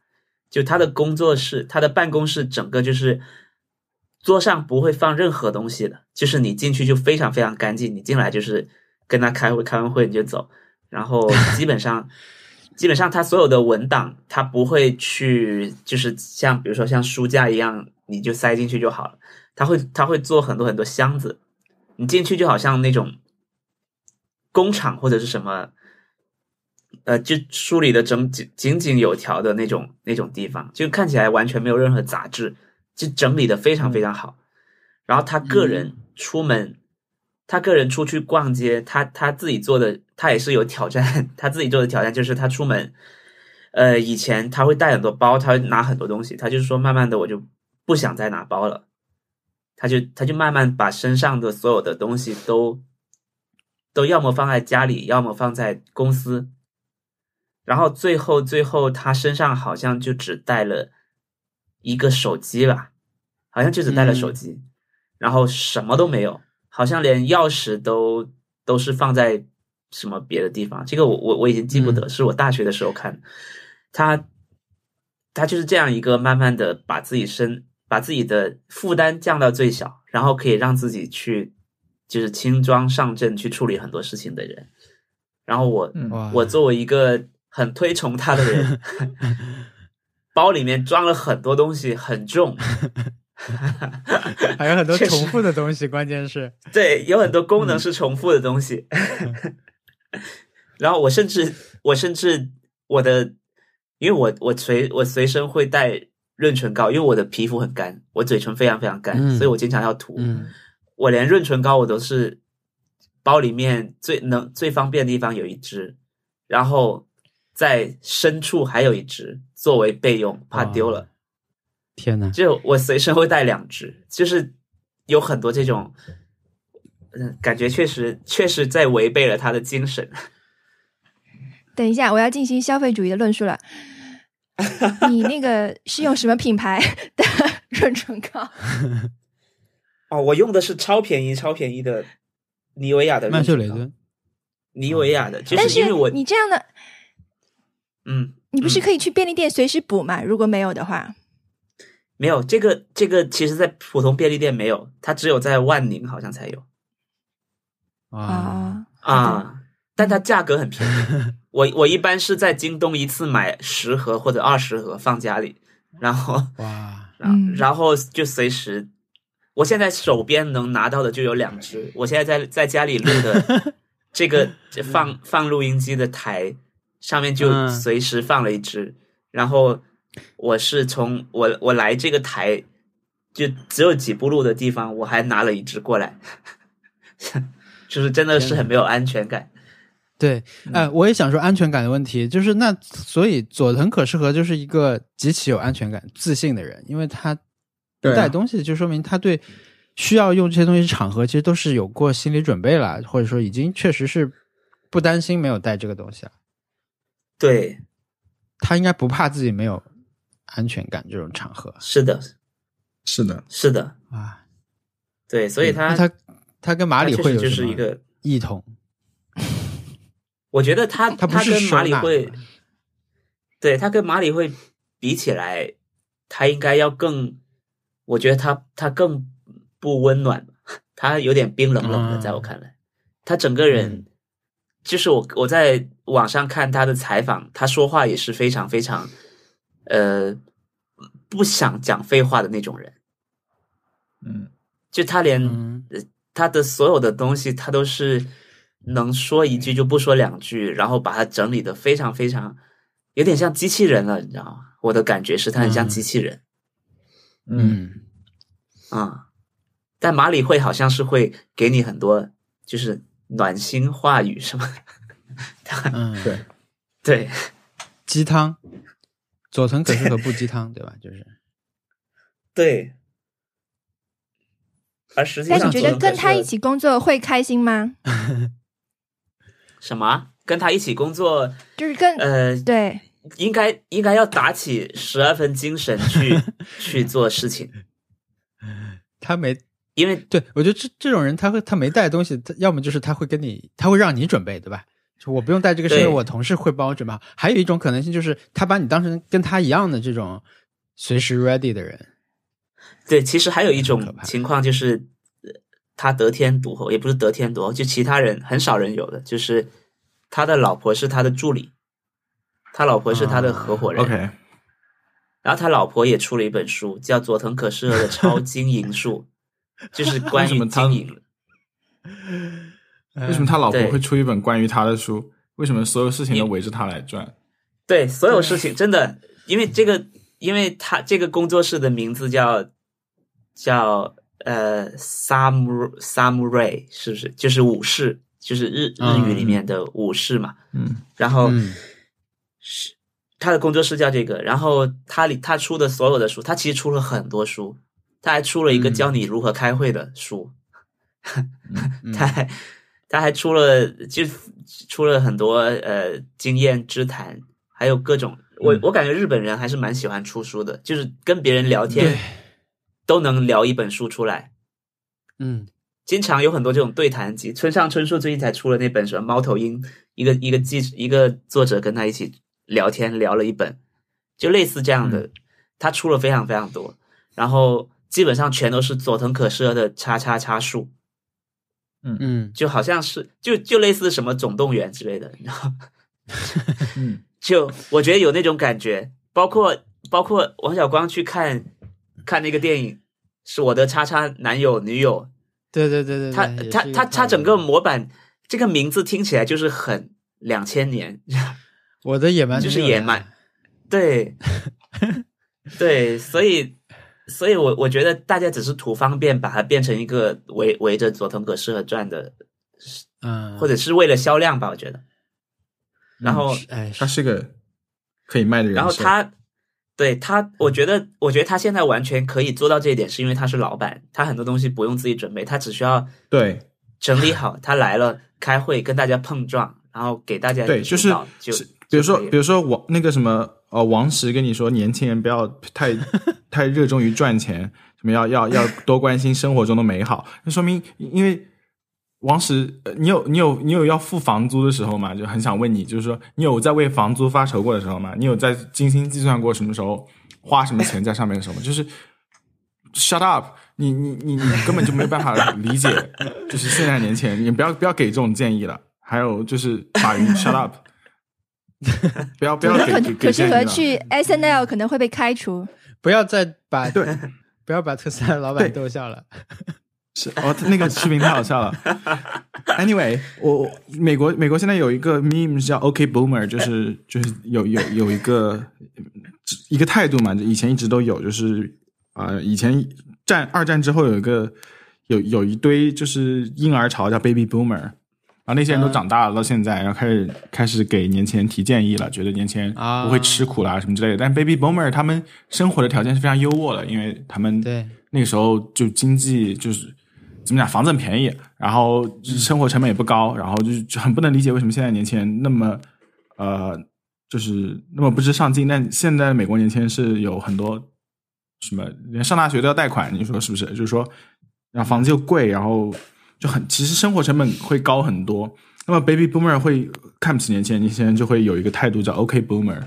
就他的工作室，他的办公室整个就是桌上不会放任何东西的，就是你进去就非常非常干净，你进来就是跟他开会，开完会你就走，然后 [LAUGHS] 基本上基本上他所有的文档他不会去，就是像比如说像书架一样，你就塞进去就好了，他会他会做很多很多箱子，你进去就好像那种工厂或者是什么。呃，就梳理的整井井井有条的那种那种地方，就看起来完全没有任何杂质，就整理的非常非常好。然后他个人出门，他个人出去逛街，他他自己做的，他也是有挑战。[LAUGHS] 他自己做的挑战就是他出门，呃，以前他会带很多包，他会拿很多东西，他就是说慢慢的我就不想再拿包了，他就他就慢慢把身上的所有的东西都都要么放在家里，要么放在公司。然后最后最后，他身上好像就只带了一个手机吧，好像就只带了手机，然后什么都没有，好像连钥匙都都是放在什么别的地方。这个我我我已经记不得，是我大学的时候看的。他他就是这样一个慢慢的把自己身把自己的负担降到最小，然后可以让自己去就是轻装上阵去处理很多事情的人。然后我、我作为一个很推崇他的人，[LAUGHS] 包里面装了很多东西，很重，[LAUGHS] 还有很多重复的东西，关键是对，有很多功能是重复的东西。[LAUGHS] 然后我甚至我甚至我的，因为我我随我随身会带润唇膏，因为我的皮肤很干，我嘴唇非常非常干，嗯所以我经常要涂。嗯我连润唇膏我都是包里面最能最方便的地方有一支，然后在深处还有一支作为备用，怕丢了。天哪，就我随身会带两支，就是有很多这种，嗯，感觉确实确实在违背了他的精神。[LAUGHS] 等一下，我要进行消费主义的论述了。你那个是用什么品牌的润唇膏？[LAUGHS] 哦，我用的是超便宜、超便宜的妮维雅的曼秀雷敦，妮维雅的，就但是因为我你这样的，嗯，你不是嗯可以去便利店随时补吗？如果没有的话，没有这个这个，其实在普通便利店没有，它只有在万宁好像才有啊，啊，啊，但它价格很便宜。我我一般是在京东一次买十盒或者二十盒放家里，然后哇，[LAUGHS] 然嗯然后就随时，我现在手边能拿到的就有两只。我现在在在家里录的 [LAUGHS] 这个放放录音机的台上面就嗯随时放了一只，然后我是从我我来这个台就只有几步路的地方，我还拿了一只过来，[LAUGHS] 就是真的是很没有安全感。对，哎、我也想说安全感的问题，就是那所以佐藤可士和就是一个极其有安全感、自信的人，因为他带东西，就说明他对需要用这些东西场合，其实都是有过心理准备了，或者说已经确实是不担心没有带这个东西了。对，他应该不怕自己没有安全感这种场合。是的，是的，是的，啊。对，所以他那他他跟马里会就是一个异同？[LAUGHS] 我觉得他他不是跟马里会，对他跟马里会比起来，他应该要更，我觉得他他更不温暖，[LAUGHS] 他有点冰冷冷的，嗯。在我看来，他整个人、嗯就是我我在网上看他的采访，他说话也是非常非常，呃，不想讲废话的那种人，嗯，就他连、嗯他的所有的东西，他都是能说一句就不说两句，然后把它整理的非常非常，有点像机器人了，你知道吗？我的感觉是他很像嗯机器人嗯，嗯。啊、但马里会好像是会给你很多就是暖心话语什么的，[LAUGHS] 嗯，对，对，对鸡汤，佐藤可士和不鸡汤，对吧？就是。对。而实际上，但你觉得跟他一起工作会开心吗？[LAUGHS] 什么？跟他一起工作，就是跟、呃，对，应该应该要打起十二分精神去 [LAUGHS] 去做事情，他没因为对我觉得这这种人，他会他没带东西，他要么就是他会跟你，他会让你准备，对吧？就我不用带这个，是因为我同事会帮我准备好。还有一种可能性就是他把你当成跟他一样的这种随时 ready 的人。对，其实还有一种情况就是，呃他得天独厚，也不是得天独厚，就其他人很少人有的，就是他的老婆是他的助理，他老婆是他的合伙人。OK，然后他老婆也出了一本书，叫佐藤可士和的超经营术，就是关于经营。为什么他老婆会出一本关于他的书？为什么所有事情都围着他来转？对，所有事情真的，因为这个，因为他这个工作室的名字叫叫呃 samu samurai，是不是？就是武士，就是日日语里面的武士嘛。嗯然后嗯是他的工作室叫这个，然后他里他出的所有的书，他其实出了很多书，他还出了一个嗯。教你如何开会的书，嗯 [LAUGHS] 他还他还出了就出了很多呃经验之谈，还有各种我嗯。我感觉日本人还是蛮喜欢出书的，就是跟别人聊天都能聊一本书出来。嗯。经常有很多这种对谈集，村上春树最近才出了那本什么《猫头鹰》，一个一个记一个作者跟他一起聊天聊了一本，就类似这样的，他出了非常非常多，然后基本上全都是佐藤可士和的叉叉叉树，嗯。嗯。就好像是就就类似什么总动员之类的，然后嗯。[LAUGHS] 就我觉得有那种感觉，包括包括王小光去看看那个电影《是我的叉叉男友女友，对对对对，他他他他整个模板这个名字听起来就是很两千年，我的野蛮就是野蛮，对。[LAUGHS] 对，所以所以我我觉得大家只是图方便，把它变成一个围围着佐藤可士和转的，嗯，或者是为了销量吧，我觉得。然后哎，他是个可以卖的人。然后他对他，我觉得，我觉得他现在完全可以做到这一点，是因为他是老板，他很多东西不用自己准备，他只需要对整理好，他来了开会跟大家碰撞，然后给大家对，就是就是比如说比如说我那个什么呃王石跟你说，年轻人不要太 [LAUGHS] 太热衷于赚钱，什么要要要多关心生活中的美好，那说明因为。王石，呃你有你有你有要付房租的时候吗？就很想问你，就是说你有在为房租发愁过的时候吗？你有在精心计算过什么时候花什么钱在上面的时候吗？就是 shut up，你你你你根本就没有办法理解，就是现在年轻人，你不要不要给这种建议了。还有就是马云 shut up，[LAUGHS] 不要不要给可给可是。和去 S N L 可能会被开除。不要再把对不要把特斯拉老板逗笑了。是哦，那个视频太好笑了。[LAUGHS] Anyway，我我美国美国现在有一个 meme 叫 OK Boomer，就是就是有有有一个一个态度嘛，就以前一直都有，就是啊、以前战二战之后有一个有有一堆就是婴儿潮叫 Baby Boomer，然后那些人都长大了，到现在然后开始开始给年轻人提建议了，觉得年轻人啊不会吃苦啦什么之类的。但 Baby Boomer 他们生活的条件是非常优渥的，因为他们对那个时候就经济就是怎么讲，房子很便宜，然后生活成本也不高，然后就是就很不能理解为什么现在年轻人那么呃，就是那么不知上进。但现在美国年轻人是有很多什么连上大学都要贷款，你说是不是？就是说，然后房子又贵，然后就很其实生活成本会高很多。那么 baby boomer 会看不起年轻人，年轻人就会有一个态度叫 OK boomer，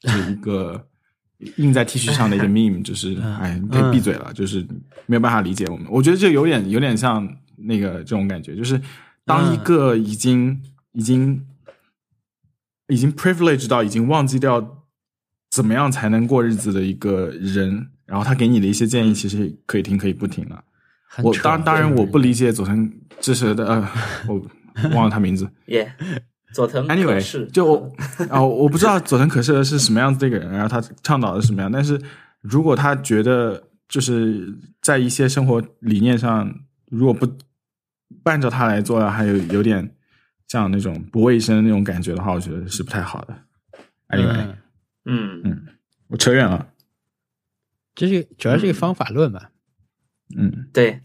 就是一个 [LAUGHS] 印在 T 恤上的一个 [LAUGHS] meme，就是哎，你可以闭嘴了，就是没有办法理解我们。我觉得这有点有点像那个这种感觉，就是当一个已经已经已经 privilege 到已经忘记掉怎么样才能过日子的一个人，然后他给你的一些建议，其实可以听可以不听了。我当当然我不理解佐藤支持的，呃，我忘了他名字。[LAUGHS] 耶，佐藤可 Anyway，就我哦，我不知道佐藤可士是什么样子的一个人，然后他倡导的是什么样，但是如果他觉得就是在一些生活理念上，如果不按照他来做，还有有点像那种不卫生的那种感觉的话，我觉得是不太好的。Anyway，、嗯嗯我扯远了。这是主要是一个方法论吧。嗯，对，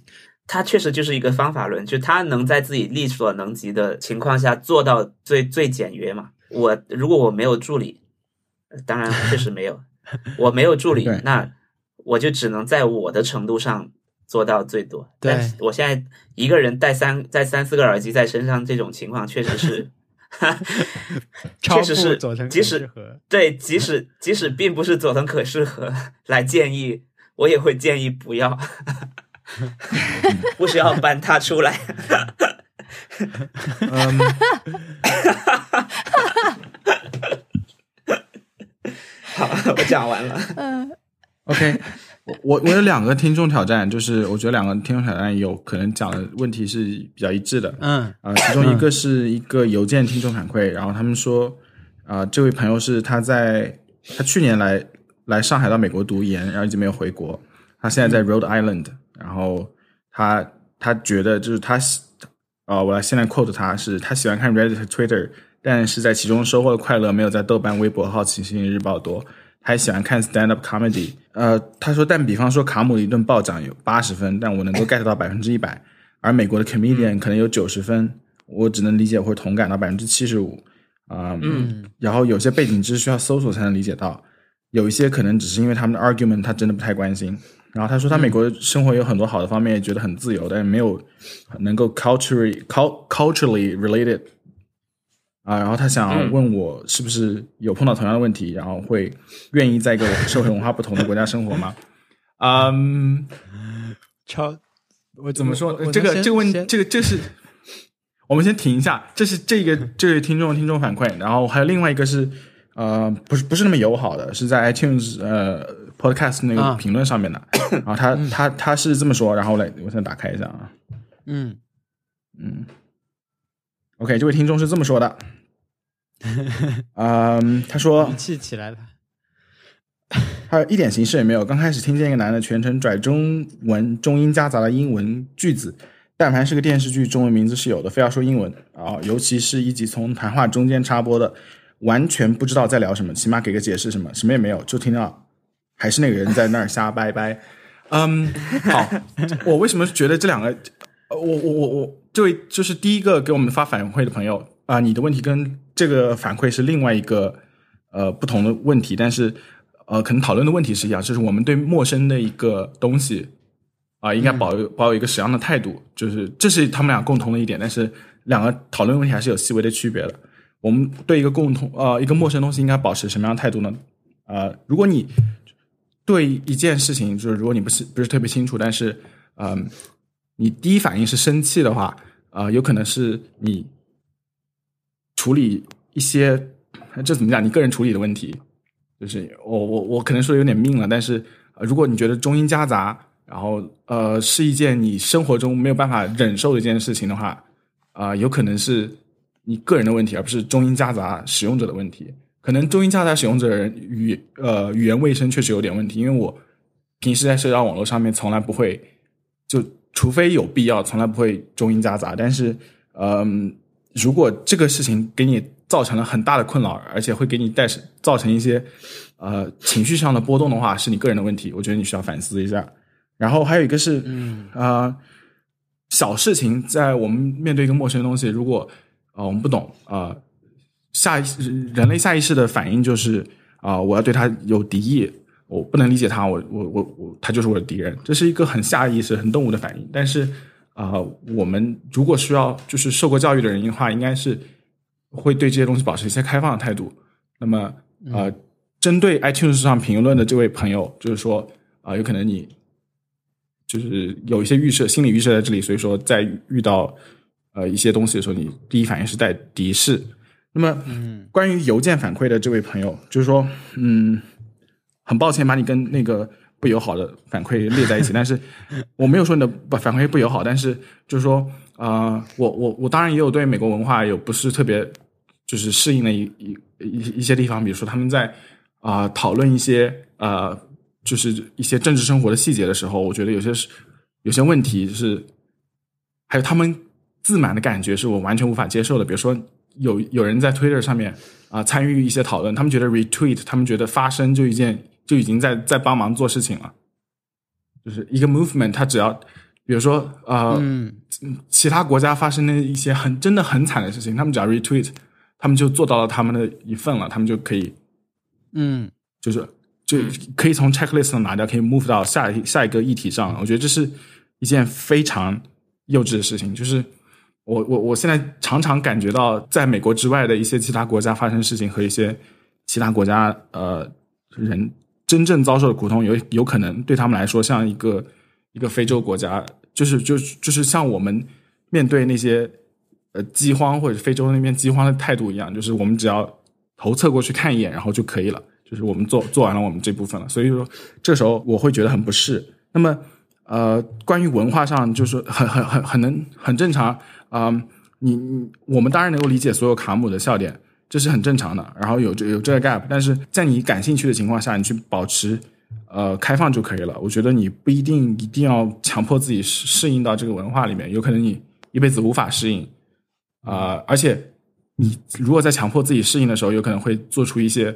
他确实就是一个方法论，就他能在自己力所能及的情况下做到最最简约嘛。我如果我没有助理，呃当然确实没有，我没有助理，那我就只能在我的程度上做到最多。对但是我现在一个人带三带三四个耳机在身上，这种情况确实是，[LAUGHS] 超确实是即使对，即使即使并不是佐藤可适合来建议，我也会建议不要，[LAUGHS] 不需要搬他出来。[LAUGHS] 嗯，[LAUGHS] 好，我讲完了。嗯 OK，我我我有两个听众挑战，就是我觉得两个听众挑战有可能讲的问题是比较一致的。嗯啊、其中一个是一个邮件听众反馈，然后他们说，啊、这位朋友是他在他去年来来上海到美国读研，然后一直没有回国，他现在在 Rhode Island，然后他他觉得就是他喜，啊、我来现在 quote 他是他喜欢看 Reddit、Twitter，但是在其中收获的快乐没有在豆瓣、微博、好奇心日报多。他还喜欢看 stand up comedy，呃，他说，但比方说卡姆的一顿暴涨有八十分，但我能够 get 到百分之一百，而美国的 comedian 可能有九十分，我只能理解或者同感到百分之七十五，啊，嗯，然后有些背景知识需要搜索才能理解到，有一些可能只是因为他们的 argument 他真的不太关心。然后他说他美国生活有很多好的方面，也觉得很自由，但是没有能够 culturally cul culturally related 啊。然后他想嗯问我是不是有碰到同样的问题，然后会愿意在一个社会文化不同的国家生活吗？嗯，超我怎么说这个这个问题这个这是，我们先停一下，这是这个这位听众听众反馈，然后还有另外一个是呃，不是不是那么友好的，是在 iTunes 呃 podcast 那个啊。评论上面的，[COUGHS] 然后他他他是这么说，然后来，我现在打开一下啊，嗯。嗯，OK，这位听众是这么说的，[LAUGHS] 嗯，他说语气起来了。[LAUGHS] 他一点形式也没有。刚开始听见一个男的全程拽中文中英夹杂的英文句子，但凡是个电视剧，中文名字是有的，非要说英文。啊，尤其是一集从谈话中间插播的，完全不知道在聊什么，起码给个解释什么，什么也没有，就听到还是那个人在那儿瞎掰掰。嗯，好，[LAUGHS] 我为什么觉得这两个，呃我我我我，这位就是第一个给我们发反馈的朋友啊、你的问题跟这个反馈是另外一个呃不同的问题，但是呃可能讨论的问题是一样，就是我们对陌生的一个东西啊、应该保有保有一个什么样的态度，就是这是他们俩共同的一点，但是两个讨论问题还是有细微的区别的。我们对一个共同呃一个陌生东西应该保持什么样的态度呢？呃，如果你对一件事情，就是如果你不是不是特别清楚，但是嗯、你第一反应是生气的话，呃，有可能是你处理一些这怎么讲？你个人处理的问题，就是我我我可能说的有点命了，但是、呃、如果你觉得中英夹杂，然后呃是一件你生活中没有办法忍受的一件事情的话，啊、有可能是你个人的问题，而不是中英夹杂使用者的问题。可能中英夹杂使用者的人语呃语言卫生确实有点问题，因为我平时在社交网络上面从来不会，就除非有必要，从来不会中英夹杂。但是，嗯、如果这个事情给你造成了很大的困扰，而且会给你带造成一些呃情绪上的波动的话，是你个人的问题，我觉得你需要反思一下。然后还有一个是，嗯呃，小事情在我们面对一个陌生的东西，如果呃我们不懂啊、呃下意识人类下意识的反应就是啊、我要对他有敌意，我不能理解他，我我我我他就是我的敌人，这是一个很下意识、很动物的反应。但是啊、我们如果需要就是受过教育的人的话，应该是会对这些东西保持一些开放的态度。那么呃，针对 iTunes 上评论的这位朋友，就是说啊、有可能你就是有一些预设，心理预设在这里，所以说在遇到呃一些东西的时候，你第一反应是带敌视。那么，嗯，关于邮件反馈的这位朋友，就是说，嗯，很抱歉把你跟那个不友好的反馈列在一起，[LAUGHS] 但是我没有说你的不反馈不友好，但是就是说，呃，我我我当然也有对美国文化有不是特别就是适应的一一一一些地方，比如说他们在啊、讨论一些呃就是一些政治生活的细节的时候，我觉得有些是有些问题是，还有他们自满的感觉是我完全无法接受的。比如说有有人在 Twitter 上面啊、参与一些讨论，他们觉得 retweet，他们觉得发声就一件就已经在在帮忙做事情了，就是一个 movement，它只要比如说呃、嗯其他国家发生的一些很真的很惨的事情，他们只要 retweet，他们就做到了他们的一份了，他们就可以嗯就是就可以从 checklist 上拿掉，可以 move 到下一下一个议题上。我觉得这是一件非常幼稚的事情。就是我我我现在常常感觉到，在美国之外的一些其他国家发生事情和一些其他国家呃人真正遭受的苦痛，有有可能对他们来说像一个一个非洲国家，就是就就是像我们面对那些呃饥荒或者非洲那边饥荒的态度一样，就是我们只要头侧过去看一眼，然后就可以了。就是我们做做完了我们这部分了，所以说这时候我会觉得很不适。那么呃，关于文化上，就是很很很很能很正常啊、你你我们当然能够理解所有卡姆的笑点，这是很正常的。然后有这有这个 gap，但是在你感兴趣的情况下，你去保持呃开放就可以了。我觉得你不一定一定要强迫自己适适应到这个文化里面，有可能你一辈子无法适应啊、而且你如果在强迫自己适应的时候，有可能会做出一些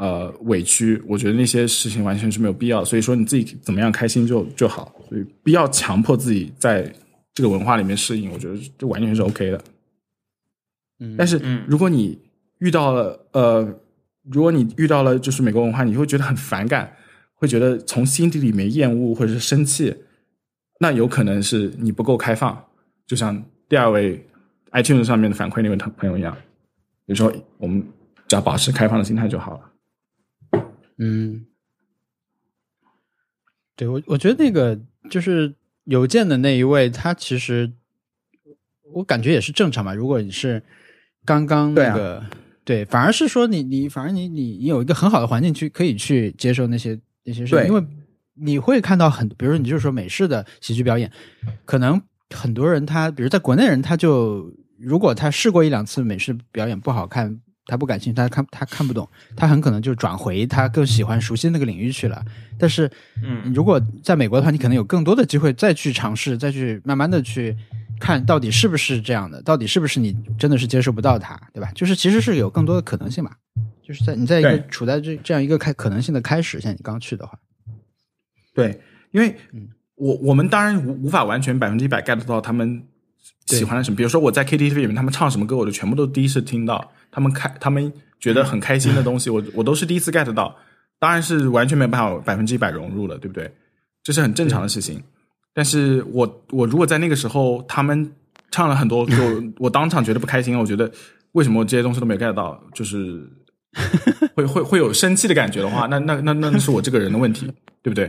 呃委屈。我觉得那些事情完全是没有必要。所以说你自己怎么样开心就就好，所以不要强迫自己在这个文化里面适应。我觉得这完全是 OK 的。嗯，但是嗯如果你遇到了呃，如果你遇到了就是美国文化，你会觉得很反感，会觉得从心底里面厌恶或者是生气，那有可能是你不够开放。就像第二位 iTunes 上面的反馈那位朋友一样，比如说我们只要保持开放的心态就好了。嗯，对我我觉得那个就是邮件的那一位，他其实我感觉也是正常吧。如果你是刚刚那个，对,、反而是说你你反而你你你有一个很好的环境去可以去接受那些那些事情，因为你会看到很，比如说你就是说美式的喜剧表演，可能很多人他，比如在国内人，他就如果他试过一两次美式表演不好看，他不感兴趣，他看他看不懂，他很可能就转回他更喜欢熟悉那个领域去了。但是嗯如果在美国的话，你可能有更多的机会再去尝试，再去慢慢的去看到底是不是这样的，到底是不是你真的是接受不到它，对吧？就是其实是有更多的可能性吧。就是在你在一个处在这这样一个开可能性的开始，像你刚去的话，对，因为嗯我我们当然无无法完全百分之一百 get 到他们喜欢的什么。比如说我在 KTV 里面，他们唱什么歌，我就全部都第一次听到。他们开，他们觉得很开心的东西，[LAUGHS] 我我都是第一次 get 到。当然是完全没办法百分之一百融入了，对不对？这是很正常的事情。但是我我如果在那个时候他们唱了很多歌，[LAUGHS] 我当场觉得不开心，我觉得为什么我这些东西都没有 get 到，就是 [LAUGHS] 会会会有生气的感觉的话，那那那那是我这个人的问题，对不对？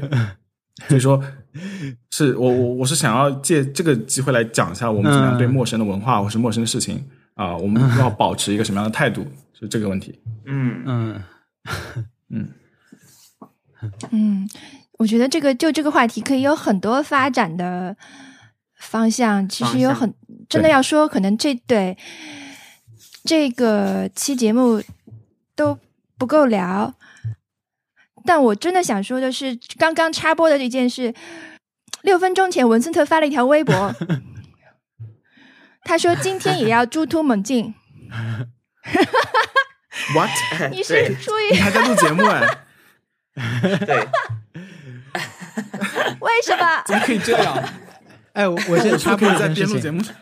所以说，[LAUGHS] 是我我我是想要借这个机会来讲一下，我们怎么样对陌生的文化或是陌生的事情啊、我们要保持一个什么样的态度，是这个问题。嗯嗯嗯嗯，我觉得这个就这个话题可以有很多发展的方向。其实有很真的要说，可能这对这个期节目都不够聊。但我真的想说的是，刚刚插播的这件事，六分钟前文森特发了一条微博，[LAUGHS] 他说今天也要猪突猛进。[LAUGHS] What？[LAUGHS] 你是对出你于还在录节目哎？对，为什么？怎么可以这样？哎，我我先插播在一件事情，边录节目。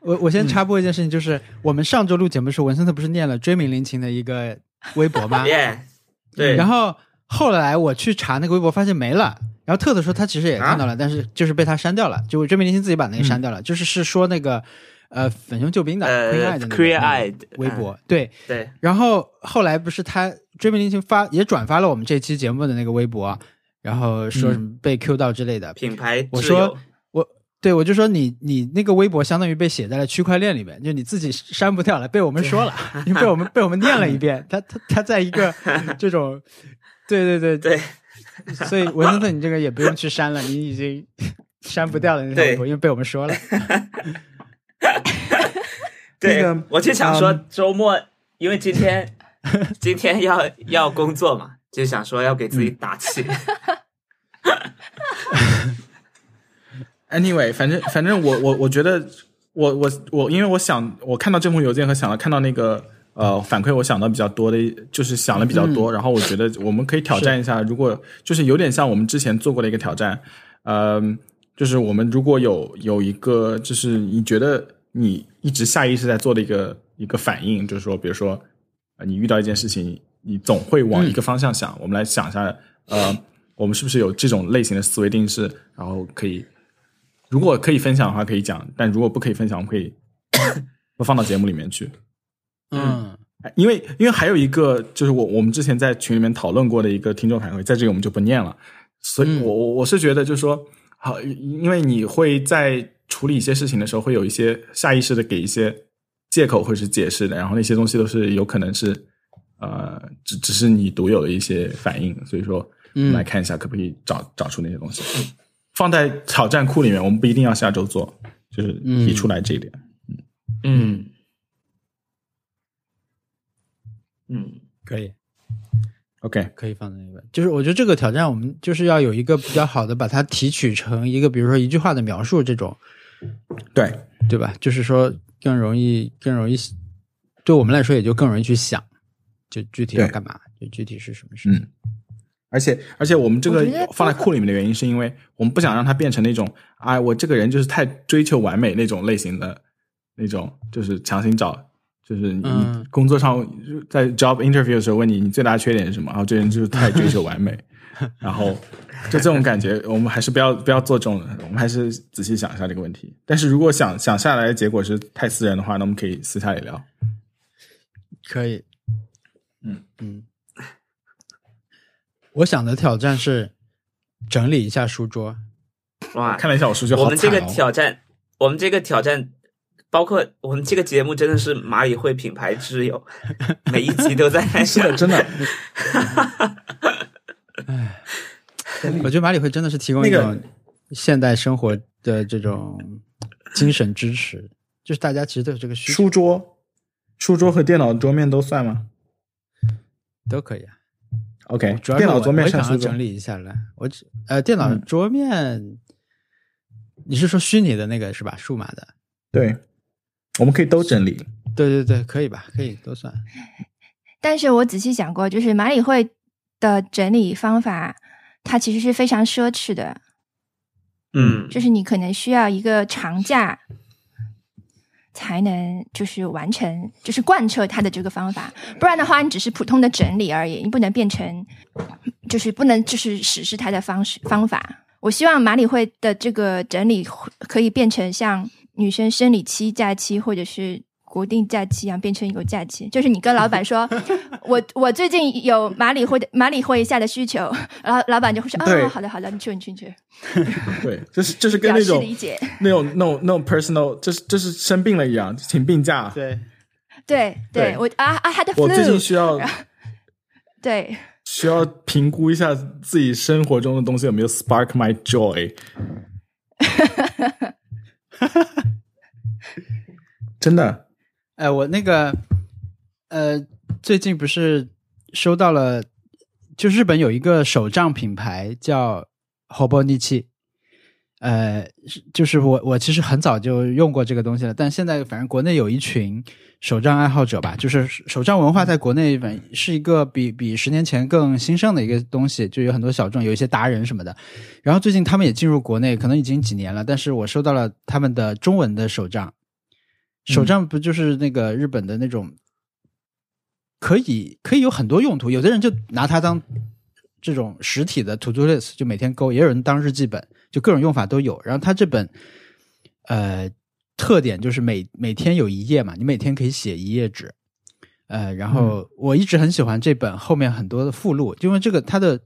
我我先插播一件事情，就是我们上周录节目的时候，文森特不是念了追名林琴的一个微博吗？耶，对，然后后来我去查那个微博，发现没了。然后特特说他其实也看到了，但是就是被他删掉了，就追名林星自己把那个删掉了，就是是说那个呃粉熊救兵的 Eye 微博，对。对，然后后来不是他追名林星发也转发了我们这期节目的那个微博，然后说什么被 Q 到之类的。品牌我说我对我就说你你那个微博相当于被写在了区块链里面，就你自己删不掉了，被我们说了，[LAUGHS] 因为被我们被我们念了一遍，他他他在一个 [LAUGHS] 这种，对对对对，[LAUGHS] 所以文森特你这个也不用去删了，你已经 [LAUGHS] 删不掉了那条微博，因为被我们说了。[LAUGHS] 对，那个我就想说嗯周末，因为今天今天要要工作嘛，就想说要给自己打气。Anyway，反正反正我我我觉得我我我，因为我想我看到这封邮件和想到看到那个呃反馈，我想到比较多的，就是想的比较多，然后我觉得我们可以挑战一下，如果就是有点像我们之前做过的一个挑战，呃，就是我们如果有有一个就是你觉得你一直下意识在做的一个一个反应，就是说，比如说呃你遇到一件事情，你总会往一个方向想，我们来想一下，呃，我们是不是有这种类型的思维定式，然后可以。如果可以分享的话，可以讲；但如果不可以分享，我们可以 [COUGHS] 不放到节目里面去。嗯因为因为还有一个就是我我们之前在群里面讨论过的一个听众反馈，在这里我们就不念了。所以我我我是觉得就是说，好，因为你会在处理一些事情的时候，会有一些下意识的给一些借口或者是解释的，然后那些东西都是有可能是呃，只只是你独有的一些反应。所以说，我们来看一下可不可以找找出那些东西。放在挑战库里面，我们不一定要下周做，就是提出来这一点。嗯嗯，可以 OK，可以放在那边。就是我觉得这个挑战，我们就是要有一个比较好的，把它提取成一个，比如说一句话的描述这种，对，对吧？就是说更容易，更容易，对我们来说也就更容易去想，就具体要干嘛，就具体是什么事情。嗯，而且而且我们这个放在库里面的原因，是因为我们不想让它变成那种，哎，我这个人就是太追求完美那种类型的，那种就是强行找，就是你工作上在 job interview 的时候问你你最大的缺点是什么，然后这人就是太追求完美，[LAUGHS] 然后就这种感觉，我们还是不要不要做这种，我们还是仔细想一下这个问题。但是如果想想下来的结果是太私人的话，那我们可以私下里聊。可以，嗯嗯。我想的挑战是整理一下书桌。哇，看了一下我数据，好我们这个挑战，我们这个挑战，包括我们这个节目真的是蚂蚁会品牌之友，[LAUGHS] 每一集都在是的，真的。[LAUGHS] 我觉得马里会真的是提供一种现代生活的这种精神支持，就是大家其实都有这个需求，书桌、书桌和电脑桌面都算吗都可以啊。？OK，主要电脑桌面我算书桌整。理一下来。我只呃，电脑嗯桌面，你是说虚拟的那个是吧？数码的？对，我们可以都整理。对对对，可以吧？可以都算。但是我仔细想过，就是马里会的整理方法，它其实是非常奢侈的，嗯，就是你可能需要一个长假才能就是完成，就是贯彻它的这个方法，不然的话，你只是普通的整理而已，你不能变成，就是不能就是实施它的方式方法。我希望马里会的这个整理可以变成像女生生理期、假期或者是国定假期一样，变成有假期。就是你跟老板说，[LAUGHS] 我我最近有马里会的马里会一下的需求，然后老板就会说，对哦，好的好的，你去你去你去，[LAUGHS] 对，就是就是跟那种理解。那种那种那种 personal，就是就是生病了一样，请病假。对，对对我啊啊，他的我最近需要对需要评估一下自己生活中的东西有没有 spark my joy。[LAUGHS] [LAUGHS] 真的，哎，我那个呃，最近不是收到了，就日本有一个手账品牌叫 hobo ni 呃，是就是我我其实很早就用过这个东西了，但现在反正国内有一群手账爱好者吧，就是手账文化在国内反是一个比比十年前更兴盛的一个东西，就有很多小众，有一些达人什么的。然后最近他们也进入国内，可能已经几年了，但是我收到了他们的中文的手账。手账不就是那个日本的那种，可以可以有很多用途，有的人就拿它当这种实体的 to do list，就每天勾；也有人当日记本，就各种用法都有。然后它这本，呃，特点就是每每天有一页嘛，你每天可以写一页纸。呃，然后我一直很喜欢这本后面很多的附录，因为这个它的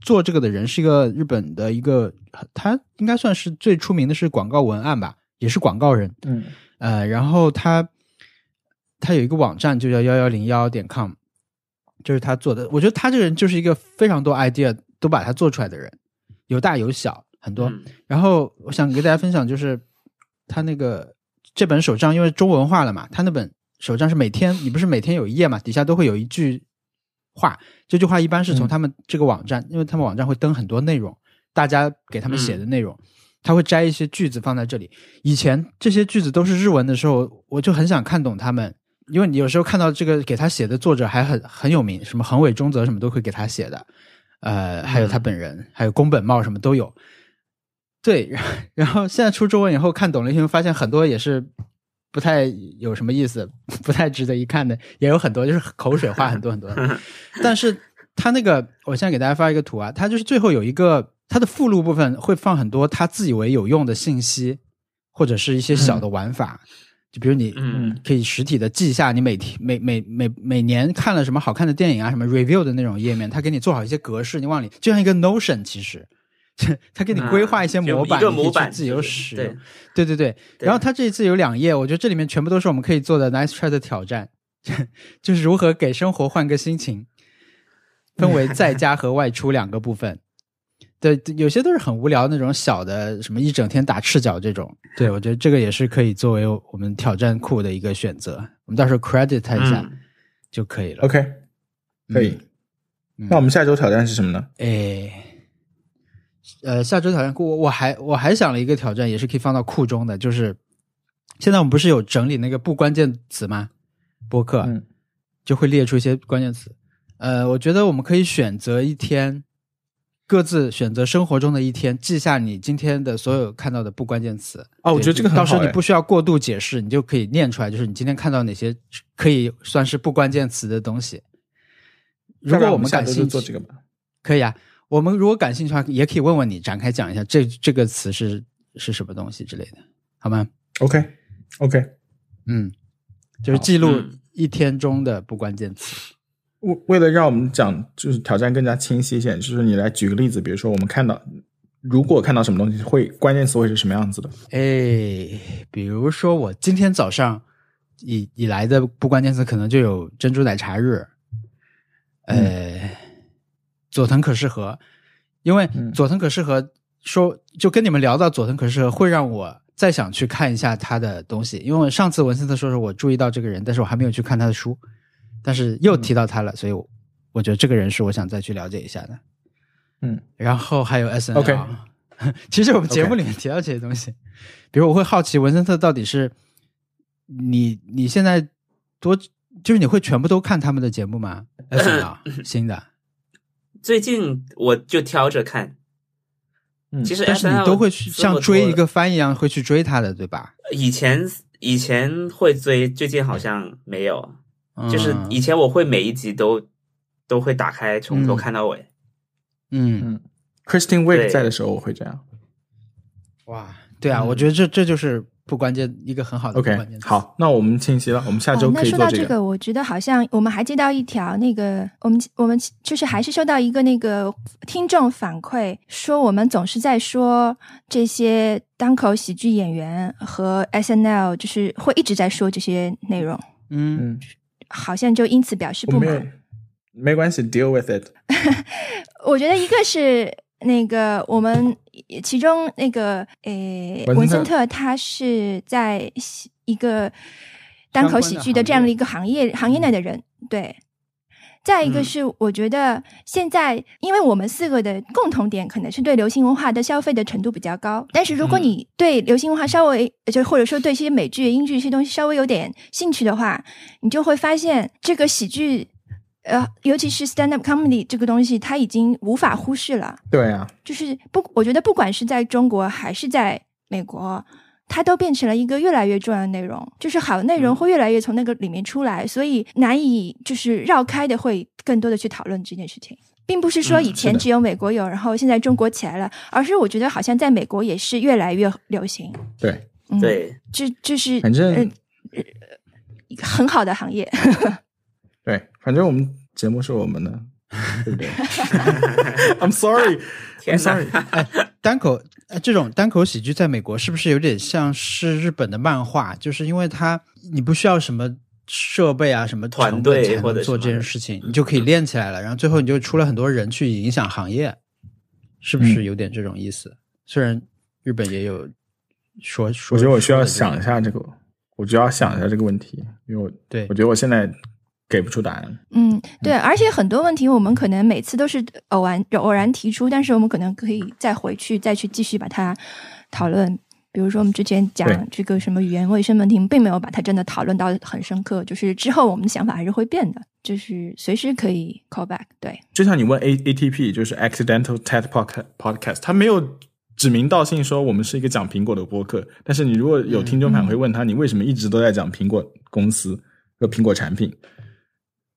做这个的人是一个日本的一个，他应该算是最出名的是广告文案吧，也是广告人。嗯呃，然后他他有一个网站就叫幺幺零幺点 com，就是他做的。我觉得他这个人就是一个非常多 idea 都把他做出来的人，有大有小，很多。嗯然后我想给大家分享，就是他那个这本手账，因为中文化了嘛，他那本手账是每天，你不是每天有一页嘛，底下都会有一句话，这句话一般是从嗯他们这个网站，因为他们网站会登很多内容，大家给他们写的内容。他会摘一些句子放在这里。以前这些句子都是日文的时候，我就很想看懂他们，因为你有时候看到这个给他写的作者还很很有名，什么横尾中泽什么都会给他写的，呃，还有他本人，还有宫本茂什么都有。对，[LAUGHS] 然后现在出中文以后看懂了以后，发现很多也是不太有什么意思，[LAUGHS] 不太值得一看的，也有很多就是口水话很多很多。[LAUGHS] 但是他那个，我现在给大家发一个图啊，他就是最后有一个他的附录部分会放很多他自以为有用的信息，或者是一些小的玩法，就比如你嗯可以实体的记下你每天每每每每年看了什么好看的电影啊，什么 review 的那种页面，他给你做好一些格式，你往里就像一个 Notion，其实他给你规划一些模板，模板去自由就是使用。对对对对，对然后他这一次有两页，我觉得这里面全部都是我们可以做的 nice try 的挑战，就是如何给生活换个心情，分为在家和外出两个部分。对，有些都是很无聊那种小的，什么一整天打赤脚这种。对，我觉得这个也是可以作为我们挑战库的一个选择。我们到时候 credit 他一下嗯就可以了。OK，可以。嗯那我们下周挑战是什么呢？诶，呃，下周挑战库，我我还我还想了一个挑战，也是可以放到库中的，就是现在我们不是有整理那个不关键词吗？播客、嗯就会列出一些关键词。呃，我觉得我们可以选择一天，各自选择生活中的一天，记下你今天的所有看到的不关键词。对哦我觉得这个很到时候你不需要过度解释，你就可以念出来，就是你今天看到哪些可以算是不关键词的东西。如果我们感兴趣，做这个吧。可以啊，我们如果感兴趣的话，也可以问问你，展开讲一下这这个词是是什么东西之类的，好吗？OK OK，嗯，就是记录嗯一天中的不关键词。为为了让我们讲就是挑战更加清晰一些，就是你来举个例子，比如说我们看到如果看到什么东西，会关键词会是什么样子的？哎，比如说我今天早上以以来的不关键词，可能就有珍珠奶茶日，呃，佐藤可士和，因为嗯佐藤可士和说，就跟你们聊到佐藤可士和，会让我再想去看一下他的东西。因为我上次文森特说是我注意到这个人，但是我还没有去看他的书，但是又提到他了，所以我我觉得这个人是我想再去了解一下的。嗯，然后还有 S N L。[LAUGHS] 其实我们节目里面提到这些东西比如我会好奇文森特到底是你你现在多就是你会全部都看他们的节目吗？S N L [COUGHS] 新的，最近我就挑着看，嗯其实但是你都会去像追一个番一样会去追他的，对吧？以前以前会追，最近好像没有。就是嗯以前我会每一集都都会打开从头嗯看到尾。嗯，Christine Wick 对在的时候我会这样。哇，对啊，嗯我觉得这这就是不关键一个很好的不 OK，关键词。好，那我们清晰了，我们下周可以做个。说到这个，我觉得好像我们还接到一条那个，我们我们就是还是收到一个那个听众反馈，说我们总是在说这些单口喜剧演员和 S N L，就是会一直在说这些内容，嗯嗯，好像就因此表示不满。没关系，deal with it。[LAUGHS] 我觉得一个是那个我们其中那个诶文森特。文森特，他是在喜一个单口喜剧的这样的一个行业行业内的人，对。再一个嗯。是，我觉得现在，因为我们四个的共同点可能是对流行文化的消费的程度比较高，但是如果嗯。你对流行文化稍微，就或者说对一些美剧、英剧这些东西稍微有点兴趣的话，你就会发现这个喜剧，呃，尤其是 stand up comedy 这个东西，它已经无法忽视了。对啊，就是不，我觉得不管是在中国还是在美国，它都变成了一个越来越重要的内容。就是好的内容会越来越从那个里面出来，所以难以就是绕开的会更多的去讨论这件事情。并不是说以前只有美国有，然后现在中国起来了，而是我觉得好像在美国也是越来越流行。对，嗯，，对，这这是反正一个很好的行业。[LAUGHS] 对，反正我们节目是我们的，对不对？I'm sorry，I'm [LAUGHS] 天哪 sorry。哎单口呃这种单口喜剧在美国是不是有点像是日本的漫画？就是因为它你不需要什么设备啊、什么团队或者做这件事情，你就可以练起来了。然后最后你就出了很多人去影响行业，是不是嗯有点这种意思？虽然日本也有说说，我觉得我需要想一下这个，我就要想一下这个问题，因为我对我觉得我现在给不出答案。嗯，对，而且很多问题我们可能每次都是偶然偶然提出，但是我们可能可以再回去再去继续把它讨论。比如说我们之前讲这个什么语言卫生问题，并没有把它真的讨论到很深刻，就是之后我们的想法还是会变的，就是随时可以 call back。对，就像你问 A ATP，就是 Accidental TED Podca- Podcast，它没有指名道姓说我们是一个讲苹果的播客，但是你如果有听众反馈问他，你为什么一直都在讲苹果公司和苹果产品，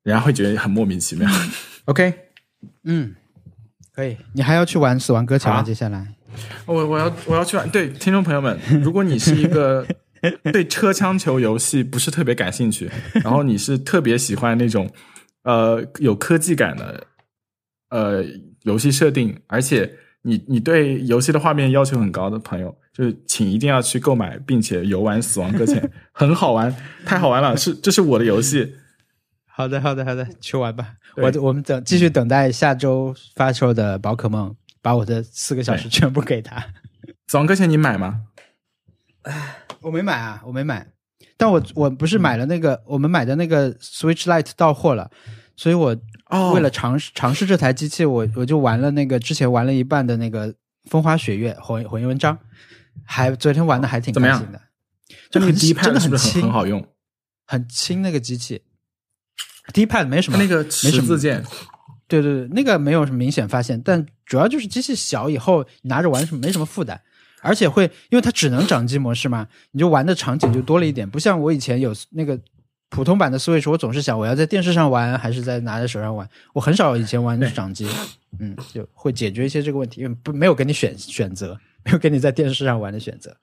人家会觉得很莫名其妙。[LAUGHS] OK，嗯，可以。你还要去玩《死亡搁浅》吗？接下来我我要我要去玩。对听众朋友们，如果你是一个 [LAUGHS] 对车枪球游戏不是特别感兴趣，然后你是特别喜欢那种呃有科技感的呃游戏设定，而且你你对游戏的画面要求很高的朋友，就是请一定要去购买并且游玩《死亡搁浅》，[LAUGHS] 很好玩，太好玩了！是这是我的游戏。好的，好的，好的，去玩吧。我我们等继续等待下周发售的宝可梦，把我的四个小时全部给他。死亡搁浅你买吗？我没买啊，我没买。但我我不是买了那个，我们买的那个 Switch Lite 到货了，所以我哦为了尝试尝试这台机器，我我就玩了那个之前玩了一半的那个风花雪月火火焰文章，还昨天玩的还挺开心的。就那个很 D 真的很轻，很好用？很轻那个机器，D pad 没什么，那个没什么十字键，对。对。对，那个没有什么明显发现，但主要就是机器小，以后拿着玩什么没什么负担，而且会因为它只能掌机模式嘛，你就玩的场景就多了一点，不像我以前有那个普通版的 Switch，我总是想我要在电视上玩还是在拿在手上玩，我很少以前玩的是掌机，嗯，就会解决一些这个问题，因为不没有给你选选择，没有给你在电视上玩的选择，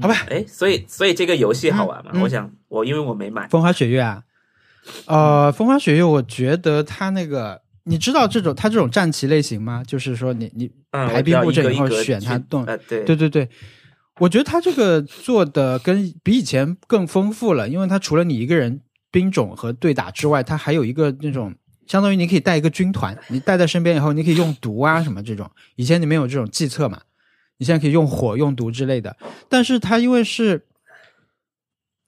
好吧，哎，所以所以这个游戏好玩吗？嗯嗯。我想我因为我没买，风花雪月啊，呃，风花雪月，我觉得他那个，你知道这种他这种战棋类型吗？就是说你你嗯，排兵布阵以后选它动，呃，对对对对，我觉得他这个做的跟比以前更丰富了，因为他除了你一个人兵种和对打之外，他还有一个那种相当于你可以带一个军团，你带在身边以后，你可以用毒啊什么这种。以前你没有这种计策嘛，你现在可以用火、用毒之类的。但是它因为是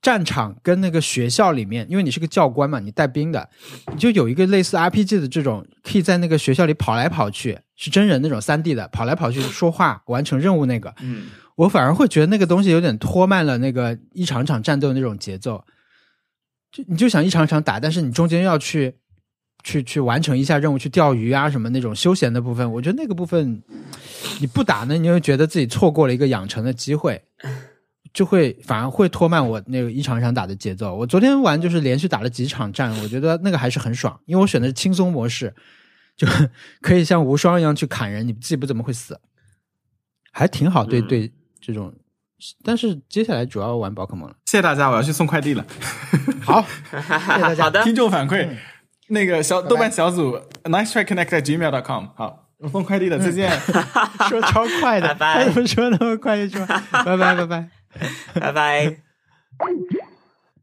战场跟那个学校里面，因为你是个教官嘛，你带兵的，你就有一个类似 RPG 的这种，可以在那个学校里跑来跑去，是真人那种三 D 的，跑来跑去说话、完成任务那个。嗯，我反而会觉得那个东西有点拖慢了那个一场场战斗那种节奏。就你就想一场场打，但是你中间要去去去完成一下任务，去钓鱼啊什么那种休闲的部分，我觉得那个部分你不打呢，你就觉得自己错过了一个养成的机会，就会反而会拖慢我那个一场一场打的节奏。我昨天玩就是连续打了几场战，我觉得那个还是很爽，因为我选的是轻松模式，就 [LAUGHS] 可以像无双一样去砍人，你自己不怎么会死，还挺好。对嗯对，这种。但是接下来主要玩宝可梦了。谢谢大家，我要去送快递了。[LAUGHS] 好，谢谢大家。好的，听众反馈，那个小拜豆瓣小组 nice try connect 在 gmail.com。好，我送快递了，再见。[LAUGHS] 说超快的，拜拜他怎么说那么快就说？拜拜拜拜。拜拜。[LAUGHS]